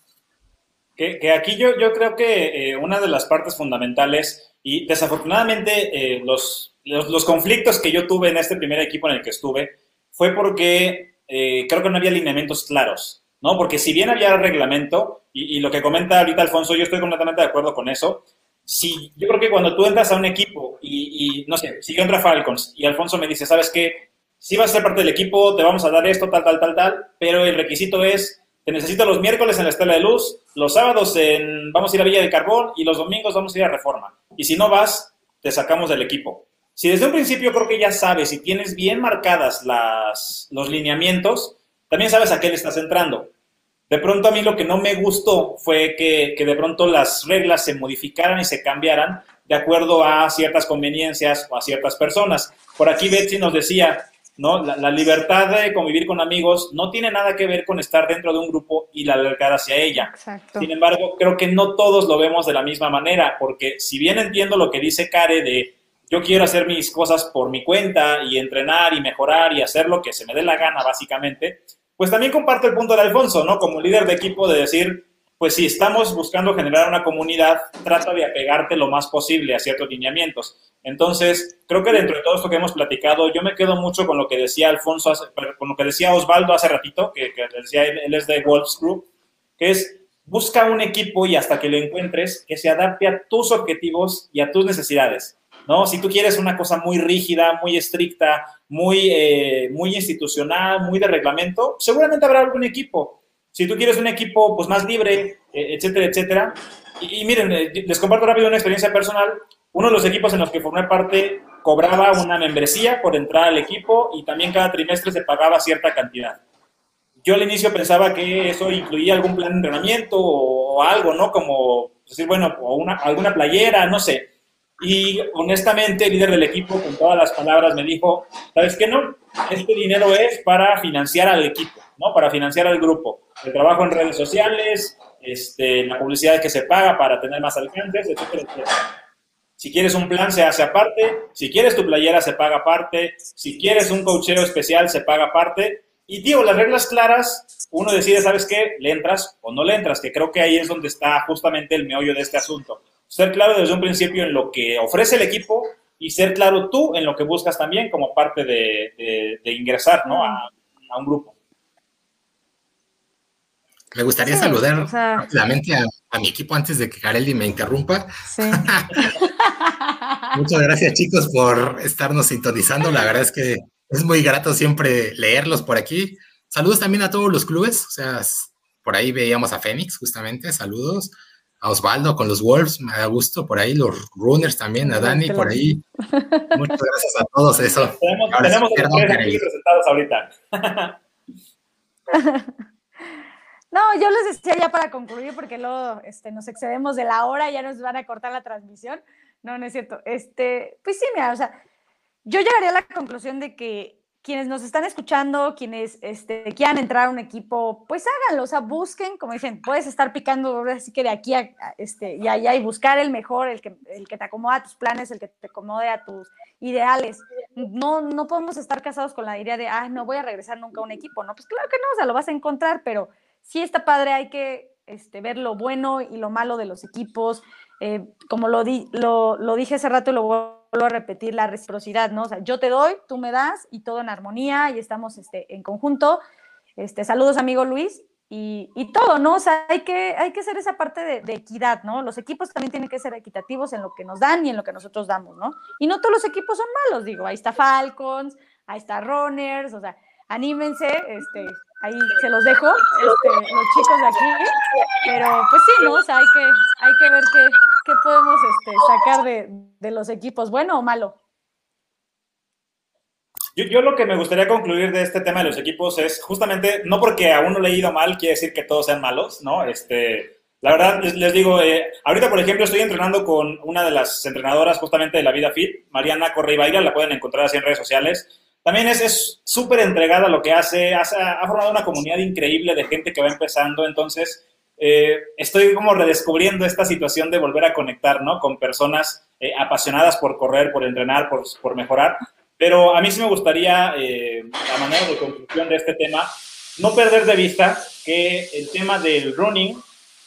Que, aquí yo, yo creo que eh, una de las partes fundamentales, y desafortunadamente eh, los, los, conflictos que yo tuve en este primer equipo en el que estuve, fue porque eh, creo que no había lineamientos claros, ¿no? Porque si bien había reglamento, y, y, lo que comenta ahorita Alfonso, yo estoy completamente de acuerdo con eso, si yo creo que cuando tú entras a un equipo y, no sé, si yo entro a Falcons y Alfonso me dice, ¿sabes qué? Si vas a ser parte del equipo, te vamos a dar esto, tal, tal, tal, tal, pero el requisito es, te necesito los miércoles en la Estela de Luz, los sábados en, vamos a ir a Villa del Carbón y los domingos vamos a ir a Reforma. Y si no vas, te sacamos del equipo. Si desde un principio creo que ya sabes y tienes bien marcadas las, los lineamientos, también sabes a qué le estás entrando. De pronto a mí lo que no me gustó fue que, de pronto las reglas se modificaran y se cambiaran de acuerdo a ciertas conveniencias o a ciertas personas. Por aquí Betsy nos decía, ¿no? La, libertad de convivir con amigos no tiene nada que ver con estar dentro de un grupo y la lealtad hacia ella. Sin embargo, creo que no todos lo vemos de la misma manera, porque si bien entiendo lo que dice Care de yo quiero hacer mis cosas por mi cuenta y entrenar y mejorar y hacer lo que se me dé la gana, básicamente, pues también comparto el punto de Alfonso, ¿no? Como líder de equipo de decir, pues si estamos buscando generar una comunidad, trata de apegarte lo más posible a ciertos lineamientos. Entonces, creo que dentro de todo esto que hemos platicado, yo me quedo mucho con lo que decía Alfonso, con lo que decía Osvaldo hace ratito, que, decía él, él, es de Wolves Group, que es busca un equipo y hasta que lo encuentres que se adapte a tus objetivos y a tus necesidades. ¿No? Si tú quieres una cosa muy rígida, muy estricta, muy, eh, muy institucional, muy de reglamento, seguramente habrá algún equipo. Si tú quieres un equipo pues, más libre, eh, etcétera, etcétera. Y, miren, eh, les comparto rápido una experiencia personal. Uno de los equipos en los que formé parte cobraba una membresía por entrar al equipo y también cada trimestre se pagaba cierta cantidad. Yo al inicio pensaba que eso incluía algún plan de entrenamiento o, algo, ¿no? Como decir, bueno, o una, alguna playera, no sé. Y honestamente, el líder del equipo, con todas las palabras, me dijo, ¿sabes qué no? Este dinero es para financiar al equipo, ¿no? Para financiar al grupo. El trabajo en redes sociales, este, la publicidad que se paga para tener más alcances, etcétera, etcétera. Si quieres un plan, se hace aparte. Si quieres tu playera, se paga aparte. Si quieres un cocheo especial, se paga aparte. Y, tío, las reglas claras, uno decide, ¿sabes qué? Le entras o no le entras, que creo que ahí es donde está justamente el meollo de este asunto. Ser claro desde un principio en lo que ofrece el equipo y ser claro tú en lo que buscas también como parte de, ingresar ¿no? a, un grupo. Me gustaría saludar rápidamente a, mi equipo antes de que Kareli me interrumpa. Sí. Muchas gracias, chicos, por estarnos sintonizando. La verdad es que es muy grato siempre leerlos por aquí. Saludos también a todos los clubes. O sea, por ahí veíamos a Fénix, justamente. Saludos a Osvaldo con los Wolves, me da gusto por ahí, los Runners también, a Dani por ahí. Muchas gracias a todos eso. Tenemos, tenemos resultados ahorita. No, yo les decía ya para concluir, porque luego este, nos excedemos de la hora, y ya nos van a cortar la transmisión. No, no es cierto. Este, pues sí, mira, o sea, yo llegaría a la conclusión de que quienes nos están escuchando, quienes este, quieran entrar a un equipo, pues háganlo, o sea, busquen, como dicen, puedes estar picando así que de aquí a, este, y allá y buscar el mejor, el que, el que te acomode a tus planes, el que te acomode a tus ideales. No, no podemos estar casados con la idea de, ah, no voy a regresar nunca a un equipo, ¿no? Pues claro que no, o sea, lo vas a encontrar, pero sí está padre, hay que este, ver lo bueno y lo malo de los equipos. Eh, como lo, di, lo, lo dije hace rato y lo vuelvo a repetir, la reciprocidad, ¿no? O sea, yo te doy, tú me das y todo en armonía y estamos este, en conjunto. Este, saludos, amigo Luis. Y, y, todo, ¿no? O sea, hay que, hay que hacer esa parte de, equidad, ¿no? Los equipos también tienen que ser equitativos en lo que nos dan y en lo que nosotros damos, ¿no? Y no todos los equipos son malos, digo, ahí está Falcons, ahí está Runners, o sea, anímense, este, ahí se los dejo, este, los chicos de aquí, pero pues sí, ¿no? O sea, hay que, hay que ver qué, qué podemos este, sacar de, de, los equipos, bueno o malo. Yo, yo, lo que me gustaría concluir de este tema de los equipos es justamente, no porque a uno le ha ido mal, quiere decir que todos sean malos, ¿no? Este, la verdad, les, les digo, eh, ahorita, por ejemplo, estoy entrenando con una de las entrenadoras justamente de la vida fit, Mariana Correibaira, la pueden encontrar así en redes sociales también es eh, estoy como redescubriendo esta situación de volver a conectar, ¿no? Con personas eh, apasionadas por correr, por entrenar, por, por, mejorar, pero a mí sí me gustaría, eh, a manera de conclusión de este tema, no perder de vista que el tema del running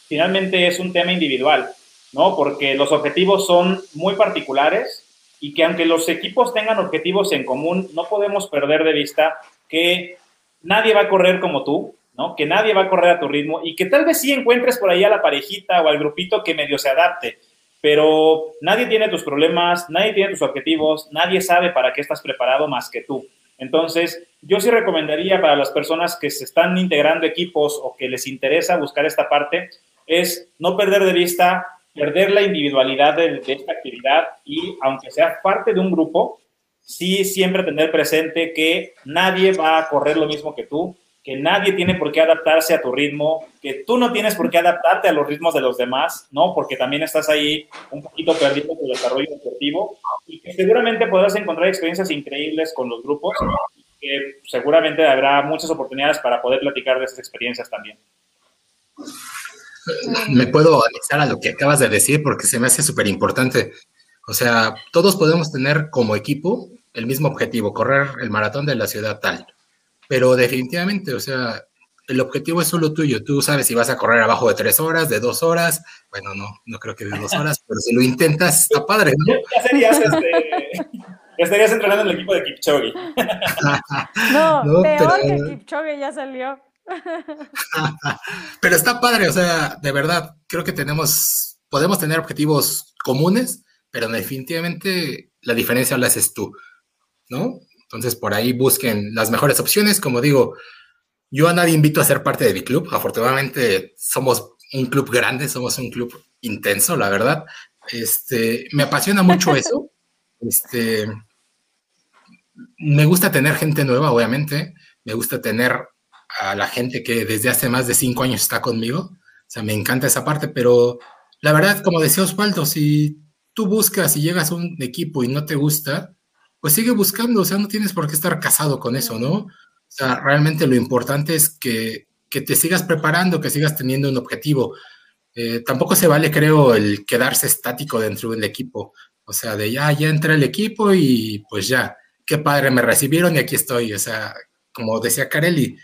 finalmente es un tema individual, ¿no? Porque los objetivos son muy particulares y que aunque los equipos tengan objetivos en común, no podemos perder de vista que nadie va a correr como tú, ¿no? Que nadie va a correr a tu ritmo y que tal vez sí encuentres por ahí a la parejita o al grupito que medio se adapte, pero nadie tiene tus problemas, nadie tiene tus objetivos, nadie sabe para qué estás preparado más que tú. Entonces, yo sí recomendaría para las personas que se están integrando equipos o que les interesa buscar esta parte, es no perder de vista perder la individualidad de, esta actividad y aunque seas parte de un grupo, sí siempre tener presente que nadie va a correr lo mismo que tú, que nadie tiene por qué adaptarse a tu ritmo, que tú no tienes por qué adaptarte a los ritmos de los demás, ¿no? Porque también estás ahí un poquito perdido tu desarrollo deportivo y que seguramente podrás encontrar experiencias increíbles con los grupos que seguramente habrá muchas oportunidades para poder platicar de esas experiencias también me puedo anexar a lo que acabas de decir porque se me hace súper importante. O sea, todos podemos tener como equipo el mismo objetivo, correr el maratón de la ciudad tal. Pero definitivamente, o sea, el objetivo es solo tuyo. Tú sabes si vas a correr abajo de tres horas, de dos horas. Bueno, no, no creo que de dos horas, pero si lo intentas, está padre, ¿no? Ya serías, este, estarías entrenando en el equipo de Kipchoge. no, no, peor que Kipchoge ya salió. Pero está padre, o sea, de verdad, creo que tenemos, podemos tener objetivos comunes, pero definitivamente la diferencia la haces tú, ¿no? Entonces, por ahí busquen las mejores opciones. Como digo, yo a nadie invito a ser parte de mi club. Afortunadamente, somos un club grande, somos un club intenso, la verdad. Este, me apasiona mucho eso. Este, me gusta tener gente nueva, obviamente. Me gusta tener a la gente que desde hace más de cinco años está conmigo. O sea, me encanta esa parte, pero la verdad, como decía Osvaldo, si tú buscas y llegas a un equipo y no te gusta, pues sigue buscando, o sea, no tienes por qué estar casado con eso, ¿no? O sea, realmente lo importante es que, que te sigas preparando, que sigas teniendo un objetivo. Eh, tampoco se vale, creo, el quedarse estático dentro del equipo. O sea, de ya, ya entré el equipo y pues ya, qué padre, me recibieron y aquí estoy. O sea, como decía Carelli,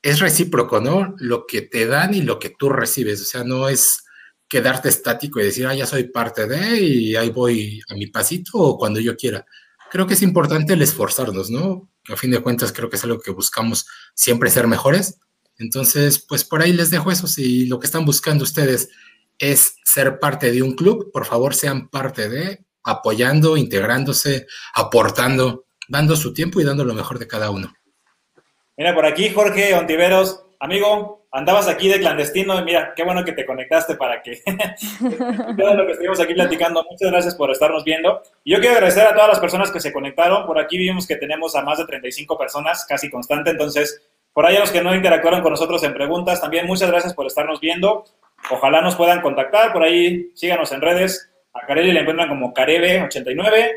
es recíproco, ¿no? Lo que te dan y lo que tú recibes. O sea, no es quedarte estático y decir, ah, ya soy parte de y ahí voy a mi pasito o cuando yo quiera. Creo que es importante el esforzarnos, ¿no? A fin de cuentas, creo que es algo que buscamos siempre ser mejores. Entonces, pues por ahí les dejo eso. Si lo que están buscando ustedes es ser parte de un club, por favor sean parte de, apoyando, integrándose, aportando, dando su tiempo y dando lo mejor de cada uno. Mira, por aquí Jorge Ontiveros, amigo, andabas aquí de clandestino, mira, qué bueno que te conectaste para que todo lo que estuvimos aquí platicando. Muchas gracias por estarnos viendo. Y yo quiero agradecer a todas las personas que se conectaron. Por aquí vimos que tenemos a más de 35 personas, casi constante. Entonces, por ahí a los que no interactuaron con nosotros en preguntas, también muchas gracias por estarnos viendo. Ojalá nos puedan contactar. Por ahí síganos en redes. A Carelli le encuentran como Carebe89.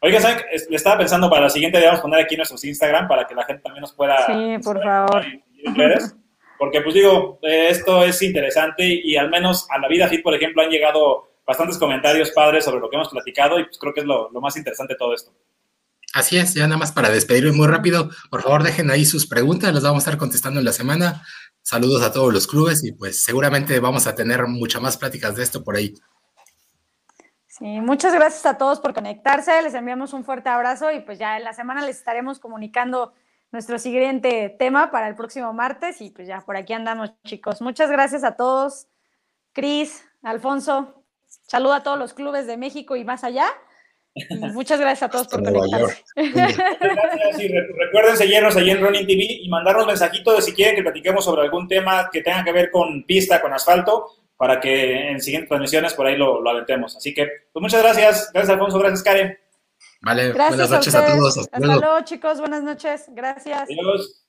Oiga, ¿saben? Le estaba pensando para la siguiente, a poner aquí nuestros Instagram para que la gente también nos pueda. Sí, por favor. Porque, pues digo, esto es interesante y, al menos a la vida fit, por ejemplo, han llegado bastantes comentarios padres sobre lo que hemos platicado y pues creo que es lo, lo más interesante de todo esto. Así es, ya nada más para despedirme muy rápido, por favor dejen ahí sus preguntas, las vamos a estar contestando en la semana. Saludos a todos los clubes y pues seguramente vamos a tener muchas más pláticas de esto por ahí. Sí, muchas gracias a todos por conectarse, les enviamos un fuerte abrazo y pues ya en la semana les estaremos comunicando nuestro siguiente tema para el próximo martes y pues ya por aquí andamos chicos. Muchas gracias a todos, Cris, Alfonso, saludo a todos los clubes de México y más allá. muchas gracias a todos por conectarse. Gracias y recuerden seguirnos allí en Running TV y mandarnos mensajitos de si quieren que platiquemos sobre algún tema que tenga que ver con pista, con asfalto, para que en siguientes transmisiones por ahí lo, lo aventemos. Así que, pues muchas gracias. Gracias, Alfonso. Gracias, Karen. Vale, buenas noches a, todos. Hasta, luego, chicos. Buenas noches. Gracias. Adiós.